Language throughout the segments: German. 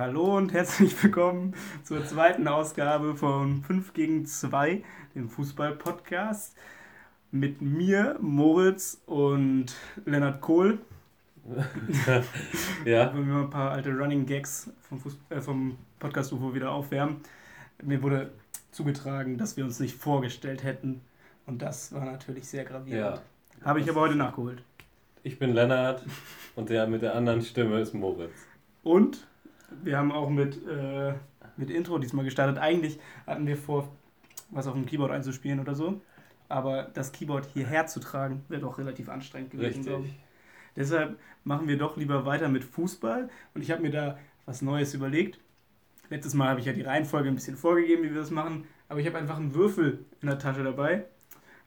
Hallo und herzlich willkommen zur zweiten Ausgabe von 5 gegen 2, dem Fußball-Podcast. Mit mir, Moritz und Lennart Kohl. ja. Wollen wir mal ein paar alte Running Gags vom, Fuß äh, vom Podcast UFO wieder aufwärmen. Mir wurde zugetragen, dass wir uns nicht vorgestellt hätten. Und das war natürlich sehr gravierend. Ja. Habe ich aber heute nachgeholt. Ich bin Lennart und der mit der anderen Stimme ist Moritz. Und wir haben auch mit, äh, mit Intro diesmal gestartet. Eigentlich hatten wir vor, was auf dem Keyboard einzuspielen oder so. Aber das Keyboard hierher zu tragen, wäre doch relativ anstrengend gewesen, ich. Deshalb machen wir doch lieber weiter mit Fußball. Und ich habe mir da was Neues überlegt. Letztes Mal habe ich ja die Reihenfolge ein bisschen vorgegeben, wie wir das machen. Aber ich habe einfach einen Würfel in der Tasche dabei.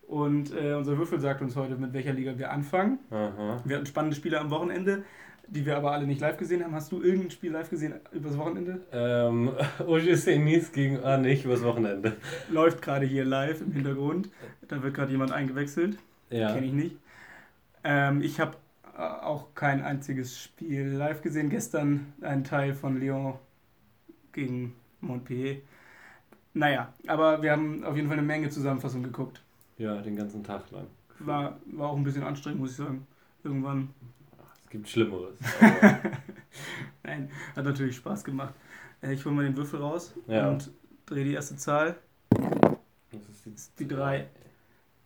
Und äh, unser Würfel sagt uns heute, mit welcher Liga wir anfangen. Aha. Wir hatten spannende Spiele am Wochenende die wir aber alle nicht live gesehen haben. Hast du irgendein Spiel live gesehen übers Wochenende? Ähm, OGC Nice gegen, ah nicht, übers Wochenende. Läuft gerade hier live im Hintergrund. Da wird gerade jemand eingewechselt. Ja. Kenne ich nicht. Ähm, ich habe äh, auch kein einziges Spiel live gesehen. Gestern ein Teil von Lyon gegen Montpellier. Naja, aber wir haben auf jeden Fall eine Menge Zusammenfassung geguckt. Ja, den ganzen Tag lang. War, war auch ein bisschen anstrengend, muss ich sagen. Irgendwann Gibt Schlimmeres. Nein, hat natürlich Spaß gemacht. Äh, ich hole mal den Würfel raus ja. und drehe die erste Zahl. Das ist jetzt die 3.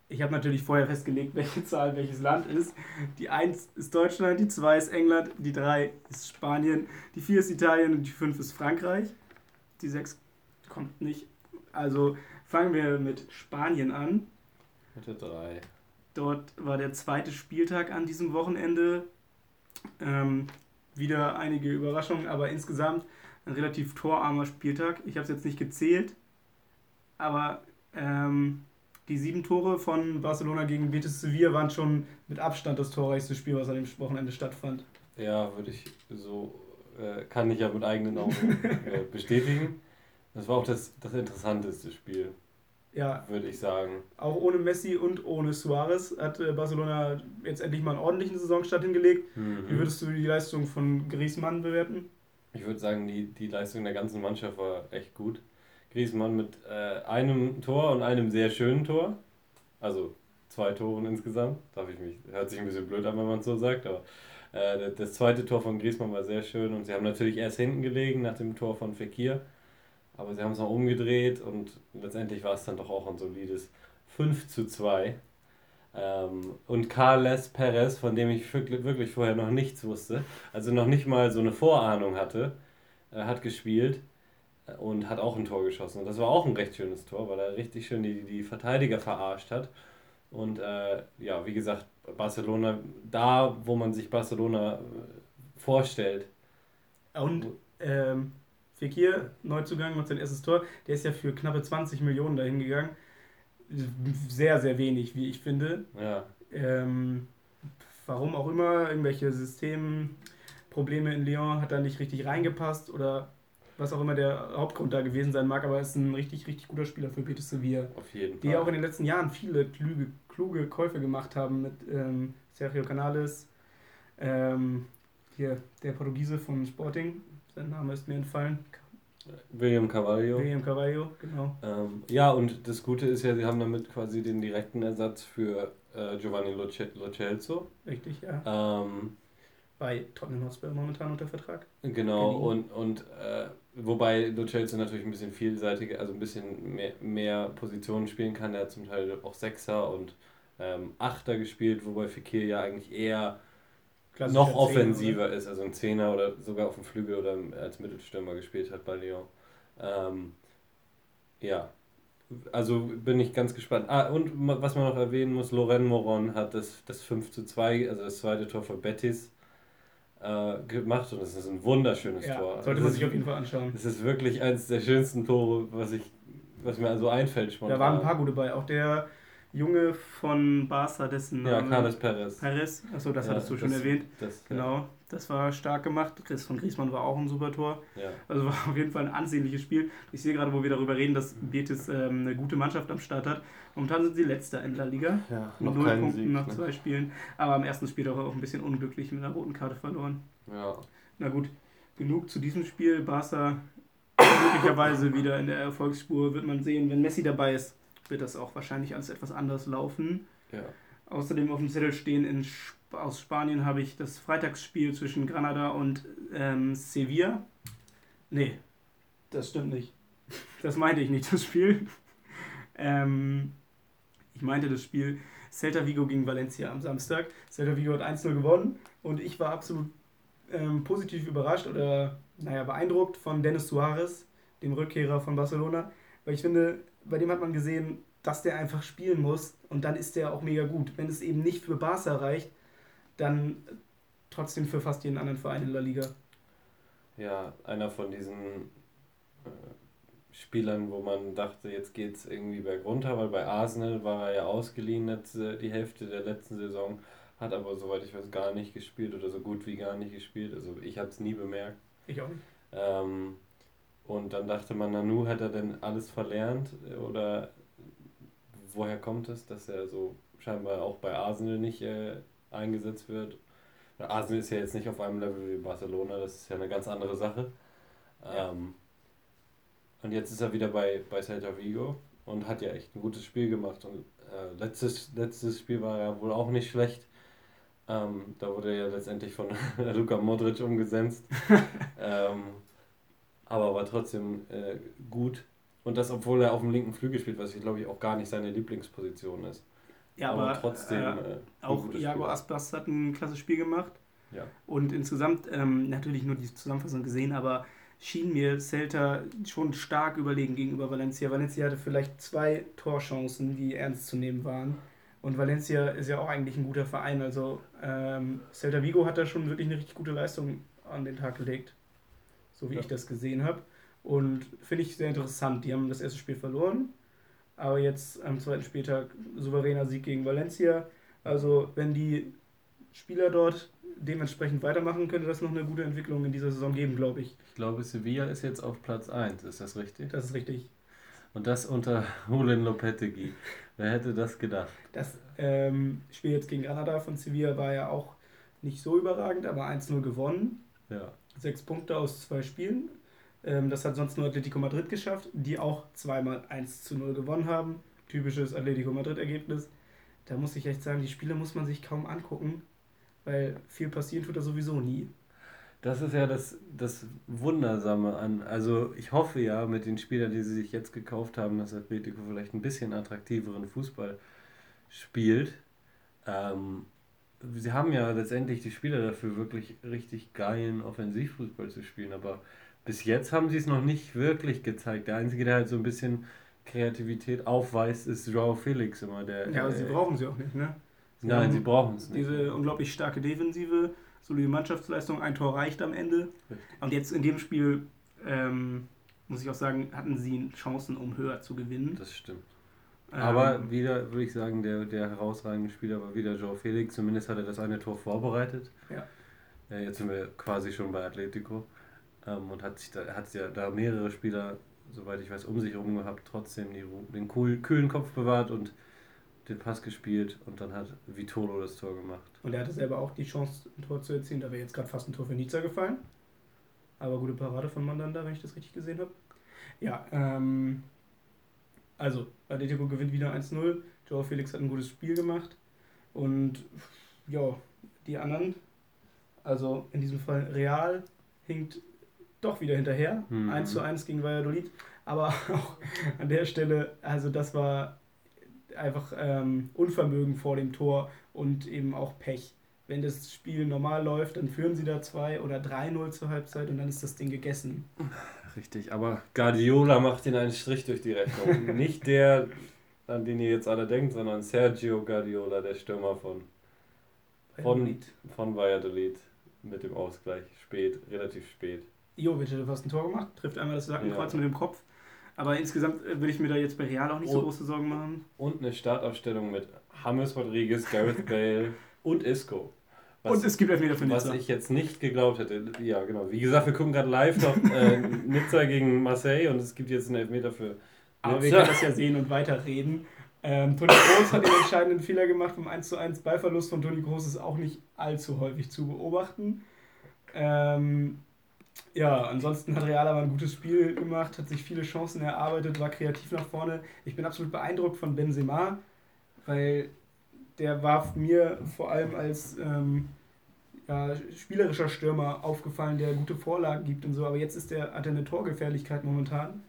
Ich habe natürlich vorher festgelegt, welche Zahl welches Land ist. Die 1 ist Deutschland, die 2 ist England, die 3 ist Spanien, die 4 ist Italien und die 5 ist Frankreich. Die 6 kommt nicht. Also fangen wir mit Spanien an. Mit der 3. Dort war der zweite Spieltag an diesem Wochenende. Ähm, wieder einige Überraschungen, aber insgesamt ein relativ torarmer Spieltag. Ich habe es jetzt nicht gezählt, aber ähm, die sieben Tore von Barcelona gegen Betis Sevilla waren schon mit Abstand das torreichste Spiel, was an dem Wochenende stattfand. Ja, würde ich so, äh, kann ich ja mit eigenen Augen äh, bestätigen. Das war auch das, das interessanteste Spiel. Ja. Würde ich sagen. Auch ohne Messi und ohne Suarez hat äh, Barcelona jetzt endlich mal einen ordentlichen Saisonstart hingelegt. Mhm. Wie würdest du die Leistung von Griezmann bewerten? Ich würde sagen, die, die Leistung der ganzen Mannschaft war echt gut. Griezmann mit äh, einem Tor und einem sehr schönen Tor. Also zwei Toren insgesamt. Darf ich mich, hört sich ein bisschen blöd an, wenn man es so sagt, aber äh, das zweite Tor von Griezmann war sehr schön und sie haben natürlich erst hinten gelegen nach dem Tor von Fekir. Aber sie haben es noch umgedreht und letztendlich war es dann doch auch ein solides 5 zu 2. Ähm, und Carles Perez, von dem ich wirklich vorher noch nichts wusste, also noch nicht mal so eine Vorahnung hatte, äh, hat gespielt und hat auch ein Tor geschossen. Und das war auch ein recht schönes Tor, weil er richtig schön die, die Verteidiger verarscht hat. Und äh, ja, wie gesagt, Barcelona, da wo man sich Barcelona äh, vorstellt. Und ähm, Fekir, Neuzugang, macht sein erstes Tor. Der ist ja für knappe 20 Millionen dahin gegangen. Sehr, sehr wenig, wie ich finde. Ja. Ähm, warum auch immer, irgendwelche Systemprobleme in Lyon hat da nicht richtig reingepasst oder was auch immer der Hauptgrund da gewesen sein mag, aber er ist ein richtig, richtig guter Spieler für Betis Sevilla. Auf jeden die Fall. Die auch in den letzten Jahren viele kluge, kluge Käufe gemacht haben mit ähm, Sergio Canales, ähm, hier der Portugiese von Sporting, sein Name ist mir entfallen. William Carvalho. William Carvalho, genau. Ähm, ja, und das Gute ist ja, sie haben damit quasi den direkten Ersatz für äh, Giovanni Lo, Celso. Richtig, ja. Ähm, Bei Tottenham Hotspur momentan unter Vertrag. Genau, und, und äh, wobei Lo Celso natürlich ein bisschen vielseitiger, also ein bisschen mehr, mehr Positionen spielen kann. Er hat zum Teil auch Sechser und ähm, Achter gespielt, wobei Fekir ja eigentlich eher noch offensiver ist, also ein Zehner oder sogar auf dem Flügel oder als Mittelstürmer gespielt hat bei Lyon. Ähm, ja, also bin ich ganz gespannt. Ah, und was man noch erwähnen muss, Loren Moron hat das, das 5 zu 2, also das zweite Tor für Betis, äh, gemacht und das ist ein wunderschönes ja, Tor. Sollte man sich auf jeden Fall anschauen. Das ist wirklich eines der schönsten Tore, was ich was mir also einfällt spontan. Da waren ein paar gute bei. Auch der Junge von Barca, dessen Name. Ja, Carles Perez. Perez, achso, das ja, hattest du das, schon erwähnt. Das, genau, ja. das war stark gemacht. Das von Griezmann war auch ein super Tor. Ja. Also war auf jeden Fall ein ansehnliches Spiel. Ich sehe gerade, wo wir darüber reden, dass Betis ähm, eine gute Mannschaft am Start hat. Momentan sind sie letzter in der Liga. Ja, noch Null Punkten Sieg, nach ne? zwei Spielen. Aber am ersten Spiel auch ein bisschen unglücklich mit einer roten Karte verloren. Ja. Na gut. genug zu diesem Spiel. Barca möglicherweise wieder in der Erfolgsspur wird man sehen. Wenn Messi dabei ist, wird das auch wahrscheinlich alles etwas anders laufen. Ja. Außerdem auf dem Zettel stehen in Sp aus Spanien habe ich das Freitagsspiel zwischen Granada und ähm, Sevilla. Nee, das stimmt nicht. Das meinte ich nicht, das Spiel. ähm, ich meinte das Spiel Celta Vigo gegen Valencia am Samstag. Celta Vigo hat 1-0 gewonnen und ich war absolut ähm, positiv überrascht oder naja, beeindruckt von Dennis Suarez, dem Rückkehrer von Barcelona, weil ich finde, bei dem hat man gesehen, dass der einfach spielen muss und dann ist der auch mega gut. Wenn es eben nicht für Barca reicht, dann trotzdem für fast jeden anderen Verein in der Liga. Ja, einer von diesen äh, Spielern, wo man dachte, jetzt geht es irgendwie bergunter, weil bei Arsenal war er ja ausgeliehen letzte, die Hälfte der letzten Saison, hat aber soweit ich weiß gar nicht gespielt oder so gut wie gar nicht gespielt. Also ich habe es nie bemerkt. Ich auch nicht. Ähm, und dann dachte man, Nanu hat er denn alles verlernt oder woher kommt es, dass er so scheinbar auch bei Arsenal nicht äh, eingesetzt wird? Arsenal ist ja jetzt nicht auf einem Level wie Barcelona, das ist ja eine ganz andere Sache. Ja. Ähm, und jetzt ist er wieder bei, bei Celta Vigo und hat ja echt ein gutes Spiel gemacht. Und äh, letztes, letztes Spiel war ja wohl auch nicht schlecht. Ähm, da wurde er ja letztendlich von Luka Modric umgesetzt. ähm, aber war trotzdem äh, gut. Und das, obwohl er auf dem linken Flügel spielt, was ich glaube ich auch gar nicht seine Lieblingsposition ist. Ja, aber, aber trotzdem. Äh, äh auch Iago Aspas hat ein klasse Spiel gemacht. Ja. Und insgesamt ähm, natürlich nur die Zusammenfassung gesehen, aber schien mir Celta schon stark überlegen gegenüber Valencia. Valencia hatte vielleicht zwei Torchancen, die ernst zu nehmen waren. Und Valencia ist ja auch eigentlich ein guter Verein. Also ähm, Celta Vigo hat da schon wirklich eine richtig gute Leistung an den Tag gelegt. So wie ja. ich das gesehen habe. Und finde ich sehr interessant. Die haben das erste Spiel verloren, aber jetzt am zweiten Spieltag souveräner Sieg gegen Valencia. Also wenn die Spieler dort dementsprechend weitermachen, könnte das noch eine gute Entwicklung in dieser Saison geben, glaube ich. Ich glaube, Sevilla ist jetzt auf Platz 1, ist das richtig? Das ist richtig. Und das unter Julen Lopetegui. Wer hätte das gedacht? Das ähm, Spiel jetzt gegen Granada von Sevilla war ja auch nicht so überragend, aber 1-0 gewonnen. Ja. Sechs Punkte aus zwei Spielen. Ähm, das hat sonst nur Atletico Madrid geschafft, die auch zweimal 1 0 gewonnen haben. Typisches Atletico Madrid-Ergebnis. Da muss ich echt sagen, die Spiele muss man sich kaum angucken, weil viel passieren tut da sowieso nie. Das ist ja das, das Wundersame an. Also ich hoffe ja mit den Spielern, die sie sich jetzt gekauft haben, dass Atletico vielleicht ein bisschen attraktiveren Fußball spielt. Ähm, sie haben ja letztendlich die Spieler dafür, wirklich richtig geilen Offensivfußball zu spielen, aber bis jetzt haben sie es noch nicht wirklich gezeigt. Der Einzige, der halt so ein bisschen Kreativität aufweist, ist Joao Felix immer. Der, ja, aber äh, sie brauchen sie auch nicht, ne? Sie Nein, sie brauchen es nicht. Diese unglaublich starke Defensive, solide Mannschaftsleistung, ein Tor reicht am Ende. Und jetzt in dem Spiel, ähm, muss ich auch sagen, hatten sie Chancen, um höher zu gewinnen. Das stimmt. Ähm, aber wieder würde ich sagen, der, der herausragende Spieler war wieder Joao Felix. Zumindest hat er das eine Tor vorbereitet. Ja. ja jetzt sind wir quasi schon bei Atletico. Ähm, und hat sich da, hat ja da mehrere Spieler, soweit ich weiß, um sich herum gehabt, trotzdem die, den kühlen Kopf bewahrt und den Pass gespielt und dann hat Vitolo das Tor gemacht. Und er hatte selber auch die Chance, ein Tor zu erzielen. Da wäre jetzt gerade fast ein Tor für Nizza gefallen. Aber gute Parade von Mandanda, wenn ich das richtig gesehen habe. Ja, ähm, also Atletico gewinnt wieder 1-0. Joao Felix hat ein gutes Spiel gemacht. Und ja, die anderen, also in diesem Fall Real, hinkt doch wieder hinterher. Mhm. 1 zu 1 gegen Valladolid. Aber auch an der Stelle, also das war einfach ähm, Unvermögen vor dem Tor und eben auch Pech. Wenn das Spiel normal läuft, dann führen sie da 2 oder 3-0 zur Halbzeit und dann ist das Ding gegessen. Richtig, aber Guardiola macht ihnen einen Strich durch die Rechnung. Nicht der, an den ihr jetzt alle denkt, sondern Sergio Guardiola, der Stürmer von, von, von Valladolid mit dem Ausgleich. Spät, relativ spät. Jovic hätte fast ein Tor gemacht, trifft einmal das Sackenkreuz ja. mit dem Kopf. Aber insgesamt äh, würde ich mir da jetzt bei Real auch nicht so große Sorgen machen. Und eine Startaufstellung mit James Rodriguez, Gareth Bale und Isco. Was, und es gibt Elfmeter für Nizza. Was ich jetzt nicht geglaubt hätte. Ja, genau. Wie gesagt, wir gucken gerade live noch äh, Nizza gegen Marseille und es gibt jetzt einen Elfmeter für Nizza. Aber wir können das ja sehen und weiterreden. Ähm, Toni Kroos hat den entscheidenden Fehler gemacht vom 1 zu 1 Ballverlust von Toni Kroos ist auch nicht allzu häufig zu beobachten. Ähm, Ja, ansonsten hat Real aber ein gutes Spiel gemacht, hat sich viele Chancen erarbeitet, war kreativ nach vorne. Ich bin absolut beeindruckt von Benzema, weil der war mir vor allem als ähm, ja, spielerischer Stürmer aufgefallen, der gute Vorlagen gibt und so, aber jetzt ist der, hat er eine Torgefährlichkeit momentan.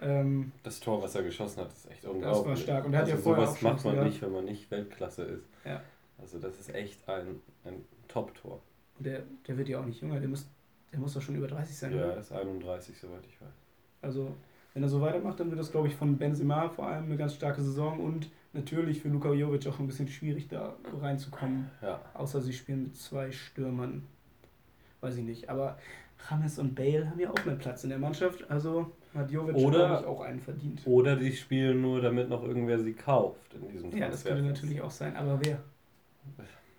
Ähm, das Tor, was er geschossen hat, ist echt unglaublich. Das war stark. Und er hat also ja vorher sowas macht man nicht, wenn man nicht Weltklasse ist. Ja. Also das ist echt ein, ein Top-Tor. Der, der wird ja auch nicht jünger, der muss, der muss doch schon über 30 sein. Ja, er ist 31, soweit ich weiß. Also wenn er so weitermacht, dann wird das, glaube ich, von Benzema vor allem eine ganz starke Saison und natürlich für Luka Jovic auch ein bisschen schwierig, da reinzukommen. Ja. Außer sie spielen mit zwei Stürmern. Weiß ich nicht. Aber James und Bale haben ja auch einen Platz in der Mannschaft, also hat Jovic oder, auch einen verdient. Oder die spielen nur, damit noch irgendwer sie kauft in diesem Ja, das könnte natürlich auch sein, aber wer?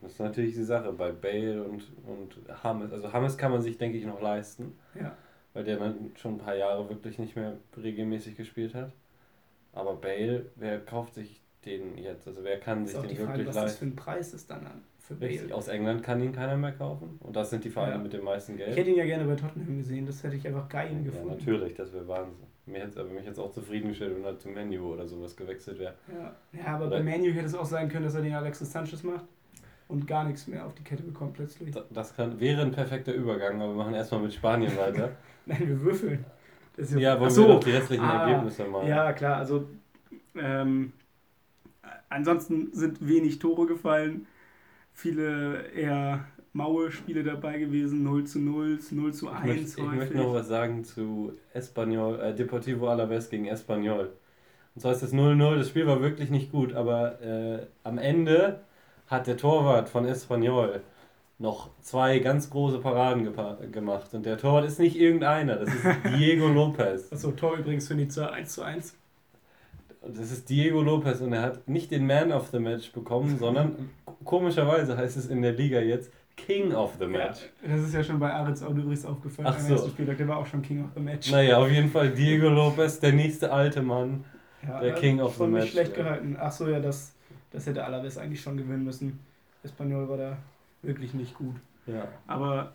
Das ist natürlich die Sache bei Bale und, und Hammes. Also Hammes kann man sich, denke ich, noch leisten. Ja. Weil der schon ein paar Jahre wirklich nicht mehr regelmäßig gespielt hat. Aber Bale, wer kauft sich den jetzt? Also wer kann sich den wirklich Frage, was leisten? Was das für ein Preis ist dann an? Für Bale. Aus England kann ihn keiner mehr kaufen. Und das sind die Vereine ja. mit dem meisten Geld. Ich hätte ihn ja gerne bei Tottenham gesehen. Das hätte ich einfach geil ja, gefunden. Ja, natürlich, das wäre Wahnsinn. Mir hätte aber mich jetzt auch zufriedengestellt, wenn er zum Menu oder sowas gewechselt wäre. Ja. ja, aber oder bei Menu hätte es auch sein können, dass er den Alexis Sanchez macht und gar nichts mehr auf die Kette bekommt plötzlich. Das kann, wäre ein perfekter Übergang, aber wir machen erstmal mit Spanien weiter. Nein, wir würfeln. ja, ja wollen so. wir doch die restlichen ah, Ergebnisse mal. Ja, klar, also ähm, ansonsten sind wenig Tore gefallen viele eher maue Spiele dabei gewesen, 0 zu 0, 0 zu 1 ich möchte, ich möchte noch was sagen zu Espanyol, äh, Deportivo Alaves gegen Espanyol. Und zwar ist das 0-0, das Spiel war wirklich nicht gut, aber äh, am Ende hat der Torwart von Espanyol noch zwei ganz große Paraden gemacht. Und der Torwart ist nicht irgendeiner, das ist Diego Lopez. Achso, Tor übrigens für Nizza 1 zu 1. Das ist Diego Lopez und er hat nicht den Man of the Match bekommen, sondern komischerweise heißt es in der Liga jetzt King of the Match. Ja, das ist ja schon bei Aritz auch übrigens aufgefallen. Ach so. Spieltag, der war auch schon King of the Match. Naja, auf jeden Fall Diego Lopez, der nächste alte Mann, ja, der King of the Match. Schlecht gehalten. Ach so, ja, das, das hätte Alaves eigentlich schon gewinnen müssen. Espanyol war da wirklich nicht gut. Ja. Aber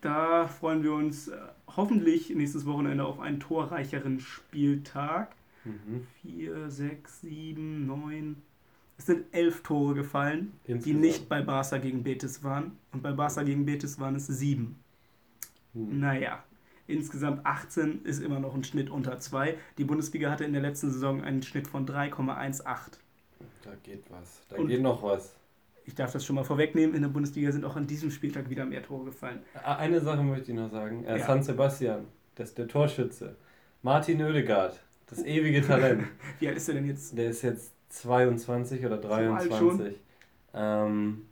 da freuen wir uns äh, hoffentlich nächstes Wochenende auf einen torreicheren Spieltag. Mhm. Vier, sechs, sieben, neun. Es sind elf Tore gefallen, Insgesamt. die nicht bei Barca gegen Betis waren. Und bei Barca gegen Betis waren es sieben. Mhm. Naja, insgesamt 18 ist immer noch ein Schnitt unter 2. Die Bundesliga hatte in der letzten Saison einen Schnitt von 3,18. Da geht was. Da Und geht noch was. Ich darf das schon mal vorwegnehmen, in der Bundesliga sind auch an diesem Spieltag wieder mehr Tore gefallen. Eine Sache möchte ich noch sagen. Äh, ja. San Sebastian, das der Torschütze. Martin Oedegaard, das ewige Talent. Wie alt ist er denn jetzt? Der ist jetzt 22 oder 23. Ähm,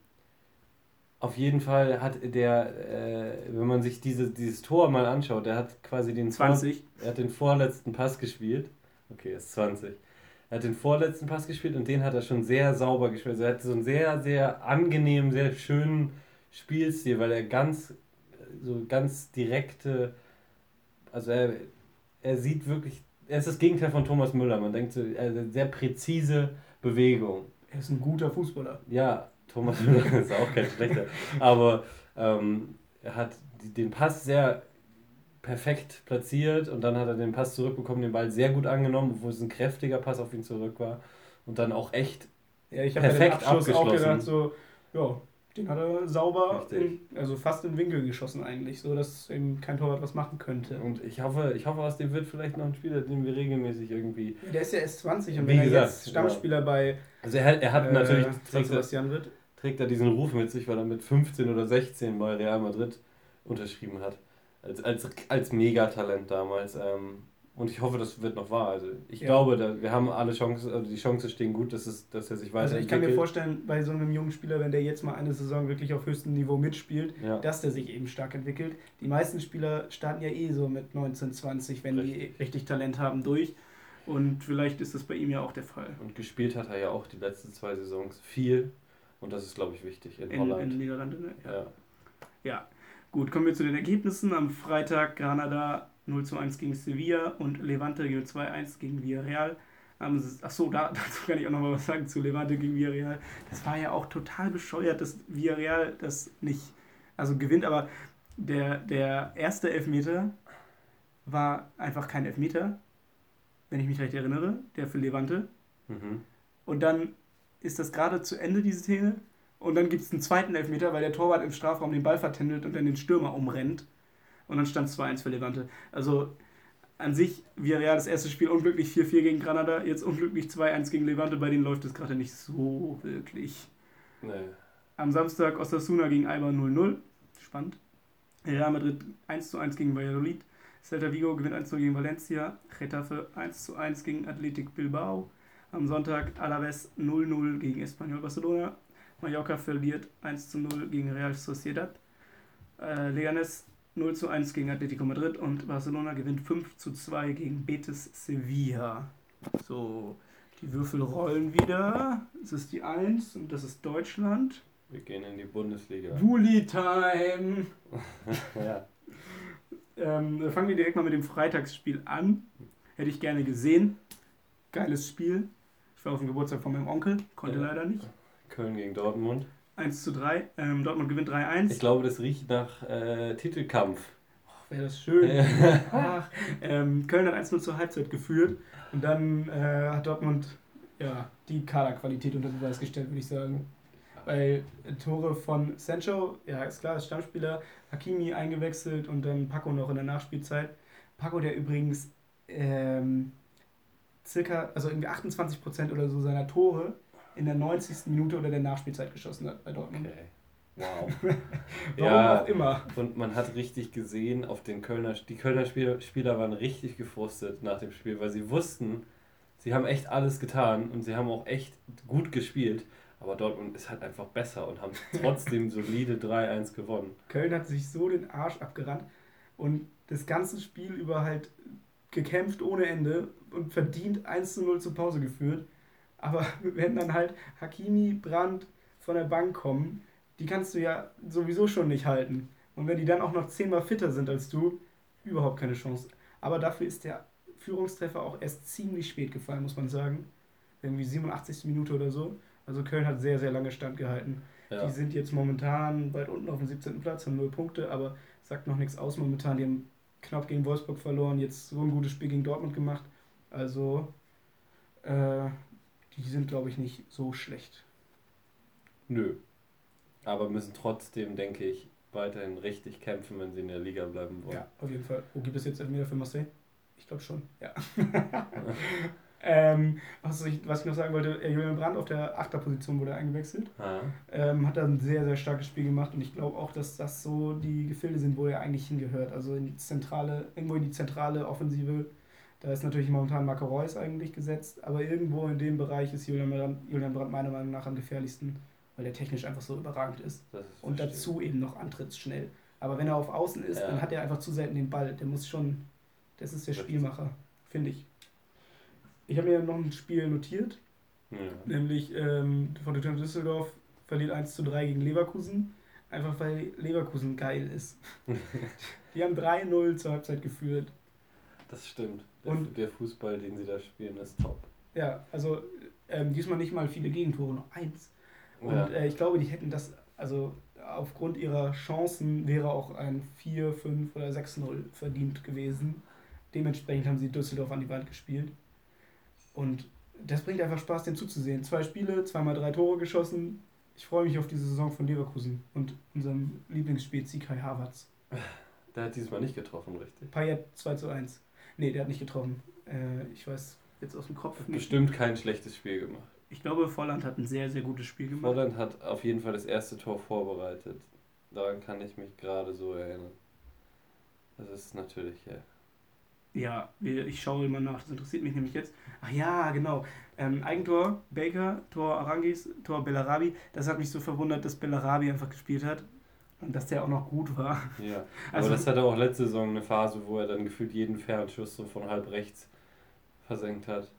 auf jeden Fall hat der, äh, wenn man sich diese, dieses Tor mal anschaut, der hat quasi den 20. Vor, er hat den vorletzten Pass gespielt. Okay, er ist 20. Er hat den vorletzten Pass gespielt und den hat er schon sehr sauber gespielt. Also er hat so einen sehr, sehr angenehmen, sehr schönen Spielstil, weil er ganz, so ganz direkte, also er, er sieht wirklich er ist das Gegenteil von Thomas Müller. Man denkt so, also sehr präzise Bewegung. Er ist ein guter Fußballer. Ja, Thomas Müller ist auch kein schlechter. Aber ähm, er hat den Pass sehr perfekt platziert und dann hat er den Pass zurückbekommen, den Ball sehr gut angenommen, obwohl es ein kräftiger Pass auf ihn zurück war. Und dann auch echt ja, ich perfekt abgeschlossen. Auch gedacht, so, ja, den hat er sauber, in, also fast in Winkel geschossen eigentlich, so dass eben kein Torwart was machen könnte. Und ich hoffe, ich hoffe, aus dem wird vielleicht noch ein Spieler, den wir regelmäßig irgendwie. Der ist ja erst 20 und wenn er jetzt Stammspieler ja. bei. Also er, er hat äh, natürlich trägt Sebastian wird. Trägt er diesen Ruf mit sich, weil er mit 15 oder 16 bei Real Madrid unterschrieben hat. Als, als, als Megatalent damals. Ähm, und ich hoffe, das wird noch wahr. Also ich ja. glaube, da, wir haben alle Chancen, also die Chancen stehen gut, dass, es, dass er sich weiterentwickelt. Also ich kann mir vorstellen, bei so einem jungen Spieler, wenn der jetzt mal eine Saison wirklich auf höchstem Niveau mitspielt, ja. dass der sich eben stark entwickelt. Die meisten Spieler starten ja eh so mit 19, 20, wenn richtig. die richtig Talent haben, durch. Und vielleicht ist das bei ihm ja auch der Fall. Und gespielt hat er ja auch die letzten zwei Saisons viel. Und das ist, glaube ich, wichtig in, in Holland. In Niederlande, ne? Ja. ja. ja. Gut, kommen wir zu den Ergebnissen. Am Freitag Granada 0 zu 1 gegen Sevilla und Levante 0 2 1 gegen Villarreal. Ähm, Achso, da, dazu kann ich auch noch mal was sagen zu Levante gegen Villarreal. Das war ja auch total bescheuert, dass Villarreal das nicht also gewinnt, aber der, der erste Elfmeter war einfach kein Elfmeter, wenn ich mich recht erinnere, der für Levante. Mhm. Und dann ist das gerade zu Ende, diese Szene. Und dann gibt es einen zweiten Elfmeter, weil der Torwart im Strafraum den Ball vertändelt und dann den Stürmer umrennt. Und dann stand es 2-1 für Levante. Also an sich, Villarreal das erste Spiel unglücklich 4-4 gegen Granada, jetzt unglücklich 2-1 gegen Levante. Bei denen läuft es gerade nicht so wirklich. Nee. Am Samstag Osasuna gegen Alba 0-0. Spannend. Real Madrid 1-1 gegen Valladolid. Celta Vigo gewinnt 1 gegen Valencia. Getafe 1-1 gegen Athletic Bilbao. Am Sonntag Alaves 0-0 gegen Espanyol Barcelona. Mallorca verliert 1-0 gegen Real Sociedad. Äh, Leganes 0-1 gegen Atletico Madrid und Barcelona gewinnt 5-2 gegen Betis Sevilla. So, die Würfel rollen wieder. Es ist die 1 und das ist Deutschland. Wir gehen in die Bundesliga. Bully Time! ja. Ähm, fangen wir direkt mal mit dem Freitagsspiel an. Hätte ich gerne gesehen. Geiles Spiel. Ich war auf dem Geburtstag von meinem Onkel, konnte ja. leider nicht. Köln gegen Dortmund. 1 zu 3. Ähm, Dortmund gewinnt 3-1. Ich glaube, das riecht nach äh, Titelkampf. Wäre das schön. Ach, ähm, Köln hat 1-0 zur Halbzeit geführt und dann äh, hat Dortmund ja, die Kaderqualität unter Beweis gestellt, würde ich sagen. Weil Tore von Sancho, ja, ist klar, ist Stammspieler, Hakimi eingewechselt und dann Paco noch in der Nachspielzeit. Paco, der übrigens ähm, circa, also irgendwie 28% oder so seiner Tore in der 90. Minute oder der Nachspielzeit geschossen hat bei Dortmund. Okay. Wow. ja, auch immer. Und man hat richtig gesehen, auf den Kölner, die Kölner Spieler, Spieler waren richtig gefrustet nach dem Spiel, weil sie wussten, sie haben echt alles getan und sie haben auch echt gut gespielt. Aber Dortmund ist halt einfach besser und haben trotzdem solide 3-1 gewonnen. Köln hat sich so den Arsch abgerannt und das ganze Spiel über halt gekämpft ohne Ende und verdient 1 0 zur Pause geführt. Aber wenn dann halt Hakimi, Brandt von der Bank kommen, die kannst du ja sowieso schon nicht halten. Und wenn die dann auch noch zehnmal fitter sind als du, überhaupt keine Chance. Aber dafür ist der Führungstreffer auch erst ziemlich spät gefallen, muss man sagen. Irgendwie 87. Minute oder so. Also Köln hat sehr, sehr lange standgehalten. Ja. Die sind jetzt momentan weit unten auf dem 17. Platz, haben 0 Punkte, aber sagt noch nichts aus momentan. Die haben knapp gegen Wolfsburg verloren, jetzt so ein gutes Spiel gegen Dortmund gemacht. Also, äh, die sind, glaube ich, nicht so schlecht. Nö. Aber müssen trotzdem, denke ich, weiterhin richtig kämpfen, wenn sie in der Liga bleiben wollen. Ja, auf jeden Fall. Wo gibt es jetzt Elfmeter für Marseille? Ich glaube schon, ja. ähm, was, ich, was ich noch sagen wollte, äh, Julian Brandt auf der Achterposition wurde eingewechselt. Ähm, hat da ein sehr, sehr starkes Spiel gemacht und ich glaube auch, dass das so die Gefilde sind, wo er eigentlich hingehört. Also in die zentrale, irgendwo in die zentrale Offensive. Da ist natürlich momentan Marco Reus eigentlich gesetzt, aber irgendwo in dem Bereich ist Julian Brandt, Julian Brandt meiner Meinung nach am gefährlichsten weil der technisch einfach so überragend ist. ist und dazu eben noch antrittsschnell. Aber wenn er auf Außen ist, ja. dann hat er einfach zu selten den Ball. Der muss schon, das ist der Spielmacher, finde ich. Ich habe mir noch ein Spiel notiert, ja. nämlich ähm, Fortuna Düsseldorf verliert 1 zu 3 gegen Leverkusen, einfach weil Leverkusen geil ist. Die haben 3-0 zur Halbzeit geführt. Das stimmt. Und der Fußball, den sie da spielen, ist top. Ja, also ähm, diesmal nicht mal viele Gegentore, nur eins. Und ja. äh, ich glaube, die hätten das, also aufgrund ihrer Chancen wäre auch ein 4, 5 oder 6-0 verdient gewesen. Dementsprechend haben sie Düsseldorf an die Wand gespielt. Und das bringt einfach Spaß, dem zuzusehen. Zwei Spiele, zweimal drei Tore geschossen. Ich freue mich auf diese Saison von Leverkusen und unserem Lieblingsspezi Kai Havertz. Der hat dieses Mal nicht getroffen, richtig? Payet 2 zu 1. Nee, der hat nicht getroffen. Äh, ich weiß jetzt aus dem Kopf nicht. Bestimmt kein schlechtes Spiel gemacht. Ich glaube, Volland hat ein sehr, sehr gutes Spiel gemacht. Volland hat auf jeden Fall das erste Tor vorbereitet. Daran kann ich mich gerade so erinnern. Das ist natürlich, ja. Ja, ich schaue immer nach, das interessiert mich nämlich jetzt. Ach ja, genau. Ähm, Eigentor Baker, Tor Arangis, Tor Bellarabi. Das hat mich so verwundert, dass Bellarabi einfach gespielt hat und dass der auch noch gut war. Ja, also, aber das hatte auch letzte Saison eine Phase, wo er dann gefühlt jeden Fernschuss so von halb rechts versenkt hat.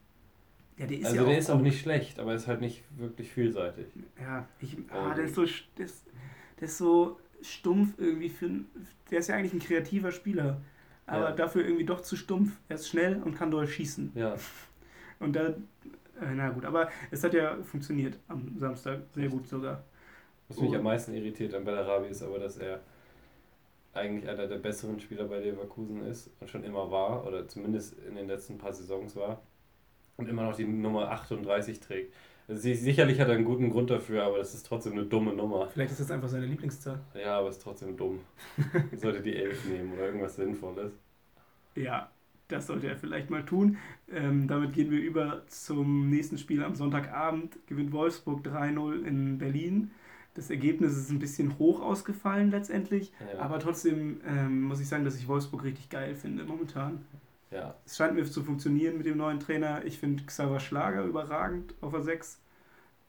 Ja, der ist also ja der auch ist auch nicht schlecht, aber ist halt nicht wirklich vielseitig. Ja, ich, ah, der ist so, der ist, der ist so stumpf irgendwie für, der ist ja eigentlich ein kreativer Spieler, aber ja. dafür irgendwie doch zu stumpf. Er ist schnell und kann doll schießen. Ja. Und da, äh, na gut, aber es hat ja funktioniert am Samstag, sehr gut sogar. Was mich oh. am meisten irritiert an Bellarabi ist aber, dass er eigentlich einer der besseren Spieler bei Leverkusen ist und schon immer war, oder zumindest in den letzten paar Saisons war, und immer noch die Nummer 38 trägt. Also sicherlich hat er einen guten Grund dafür, aber das ist trotzdem eine dumme Nummer. Vielleicht ist das einfach seine Lieblingszahl. Ja, aber es ist trotzdem dumm. sollte die 11 nehmen oder irgendwas Sinnvolles. Ja, das sollte er vielleicht mal tun. Ähm, damit gehen wir über zum nächsten Spiel am Sonntagabend. Gewinnt Wolfsburg 3-0 in Berlin. Das Ergebnis ist ein bisschen hoch ausgefallen letztendlich, ja. aber trotzdem ähm, muss ich sagen, dass ich Wolfsburg richtig geil finde momentan. Ja. Es scheint mir zu funktionieren mit dem neuen Trainer. Ich finde Xaver Schlager überragend auf der 6.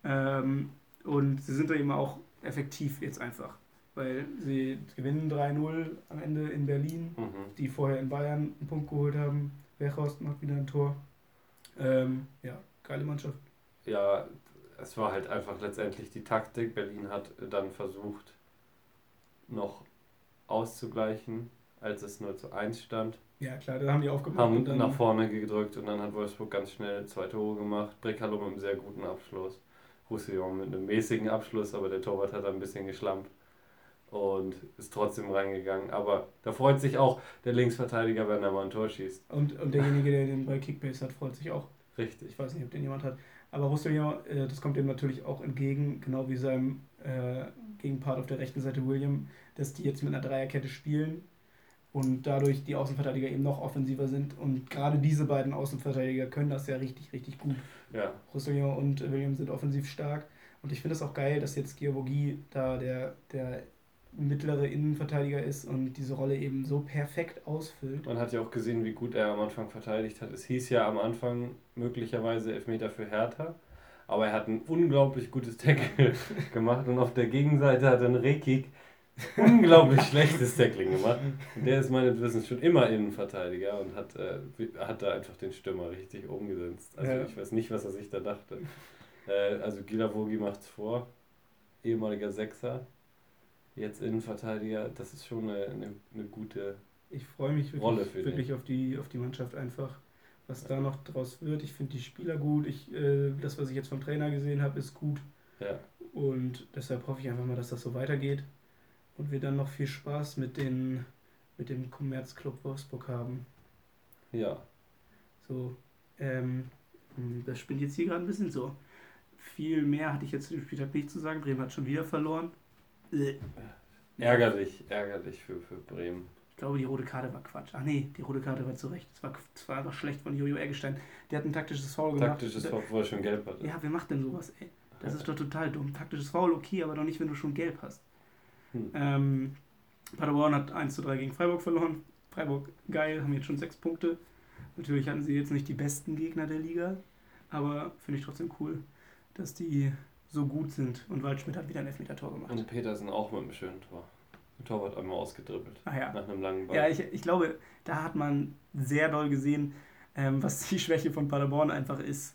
Ähm, und sie sind da eben auch effektiv jetzt einfach. Weil sie gewinnen 3-0 am Ende in Berlin, mhm. die vorher in Bayern einen Punkt geholt haben. Wechhorst macht wieder ein Tor. Ähm, ja, geile Mannschaft. Ja, es war halt einfach letztendlich die Taktik. Berlin hat dann versucht, noch auszugleichen, als es 0 zu 1 stand. Ja, klar, da haben die aufgemacht. Haben dann nach vorne gedrückt und dann hat Wolfsburg ganz schnell zwei Tore gemacht. Brekalo mit einem sehr guten Abschluss. Roussillon mit einem mäßigen Abschluss, aber der Torwart hat ein bisschen geschlampt und ist trotzdem reingegangen. Aber da freut sich auch der Linksverteidiger, wenn er mal ein Tor schießt. Und, und derjenige, der den bei Kickbase hat, freut sich auch. Richtig. Ich weiß nicht, ob den jemand hat. Aber Roussillon, äh, das kommt ihm natürlich auch entgegen, genau wie seinem äh, Gegenpart auf der rechten Seite William, dass die jetzt mit einer Dreierkette spielen und dadurch die Außenverteidiger eben noch offensiver sind. Und gerade diese beiden Außenverteidiger können das ja richtig, richtig gut. Ja. Roussillon und William sind offensiv stark. Und ich finde es auch geil, dass jetzt Giavogi da der, der mittlere Innenverteidiger ist und diese Rolle eben so perfekt ausfüllt. Man hat ja auch gesehen, wie gut er am Anfang verteidigt hat. Es hieß ja am Anfang möglicherweise Elfmeter für Hertha, aber er hat ein unglaublich gutes Tackle gemacht und auf der Gegenseite hat dann Rekik unglaublich schlechtes Tackling gemacht. Der ist meines Wissens schon immer Innenverteidiger und hat, äh, hat da einfach den Stürmer richtig umgesetzt. Also ja. ich weiß nicht, was er sich da dachte. Äh, also Gilavogi macht's vor, ehemaliger Sechser jetzt Innenverteidiger, das ist schon eine, eine, eine gute ich freue mich wirklich, Rolle für wirklich auf, die, auf die Mannschaft einfach, was ja. da noch draus wird. Ich finde die Spieler gut. Ich, äh, das, was ich jetzt vom Trainer gesehen habe, ist gut. Ja. Und deshalb hoffe ich einfach mal, dass das so weitergeht und wir dann noch viel Spaß mit, den, mit dem Commerzclub Wolfsburg haben. Ja. So, ähm, das spinnt jetzt hier gerade ein bisschen so. Viel mehr hatte ich jetzt zu dem Spieltag nicht zu sagen. Bremen hat schon wieder verloren. Ärgerlich, ärgerlich für, für Bremen. Ich glaube, die rote Karte war Quatsch. Ach nee, die rote Karte war zu Recht. Das war, war einfach schlecht von Jojo Eggestein. Der hat ein taktisches Foul gemacht. Taktisches Foul, wo er schon gelb hatte. Ja, wer macht denn sowas, ey? Das ist doch total dumm. Taktisches Foul okay, aber doch nicht, wenn du schon gelb hast. Hm. Ähm, Paderborn hat 1 zu 3 gegen Freiburg verloren. Freiburg geil, haben jetzt schon 6 Punkte. Natürlich hatten sie jetzt nicht die besten Gegner der Liga, aber finde ich trotzdem cool, dass die so gut sind. Und Waldschmidt hat wieder ein Elfmeter-Tor gemacht. Und Petersen auch mit einem schönen Tor. Der Torwart einmal ausgedribbelt. Ah, ja. Nach einem langen Ball. Ja, ich, ich glaube, da hat man sehr doll gesehen, ähm, was die Schwäche von Paderborn einfach ist.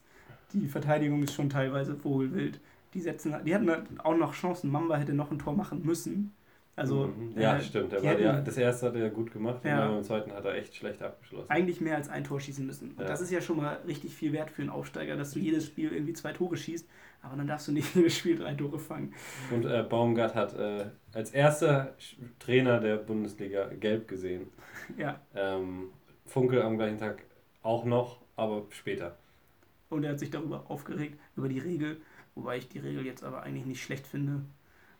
Die Verteidigung ist schon teilweise vogelwild. Die, setzen, die hatten auch noch Chancen. Mamba hätte noch ein Tor machen müssen. Also, mhm. Ja, äh, stimmt. Der war hätten, ja, das erste hat er gut gemacht, ja. und beim zweiten hat er echt schlecht abgeschlossen. Eigentlich mehr als ein Tor schießen müssen. Und ja. das ist ja schon mal richtig viel wert für einen Aufsteiger, dass du jedes Spiel irgendwie zwei Tore schießt, aber dann darfst du nicht jedes Spiel drei Tore fangen. Und äh, Baumgart hat äh, als erster Trainer der Bundesliga gelb gesehen. Ja. Ähm, Funkel am gleichen Tag auch noch, aber später. Und er hat sich darüber aufgeregt, über die Regel, wobei ich die Regel jetzt aber eigentlich nicht schlecht finde,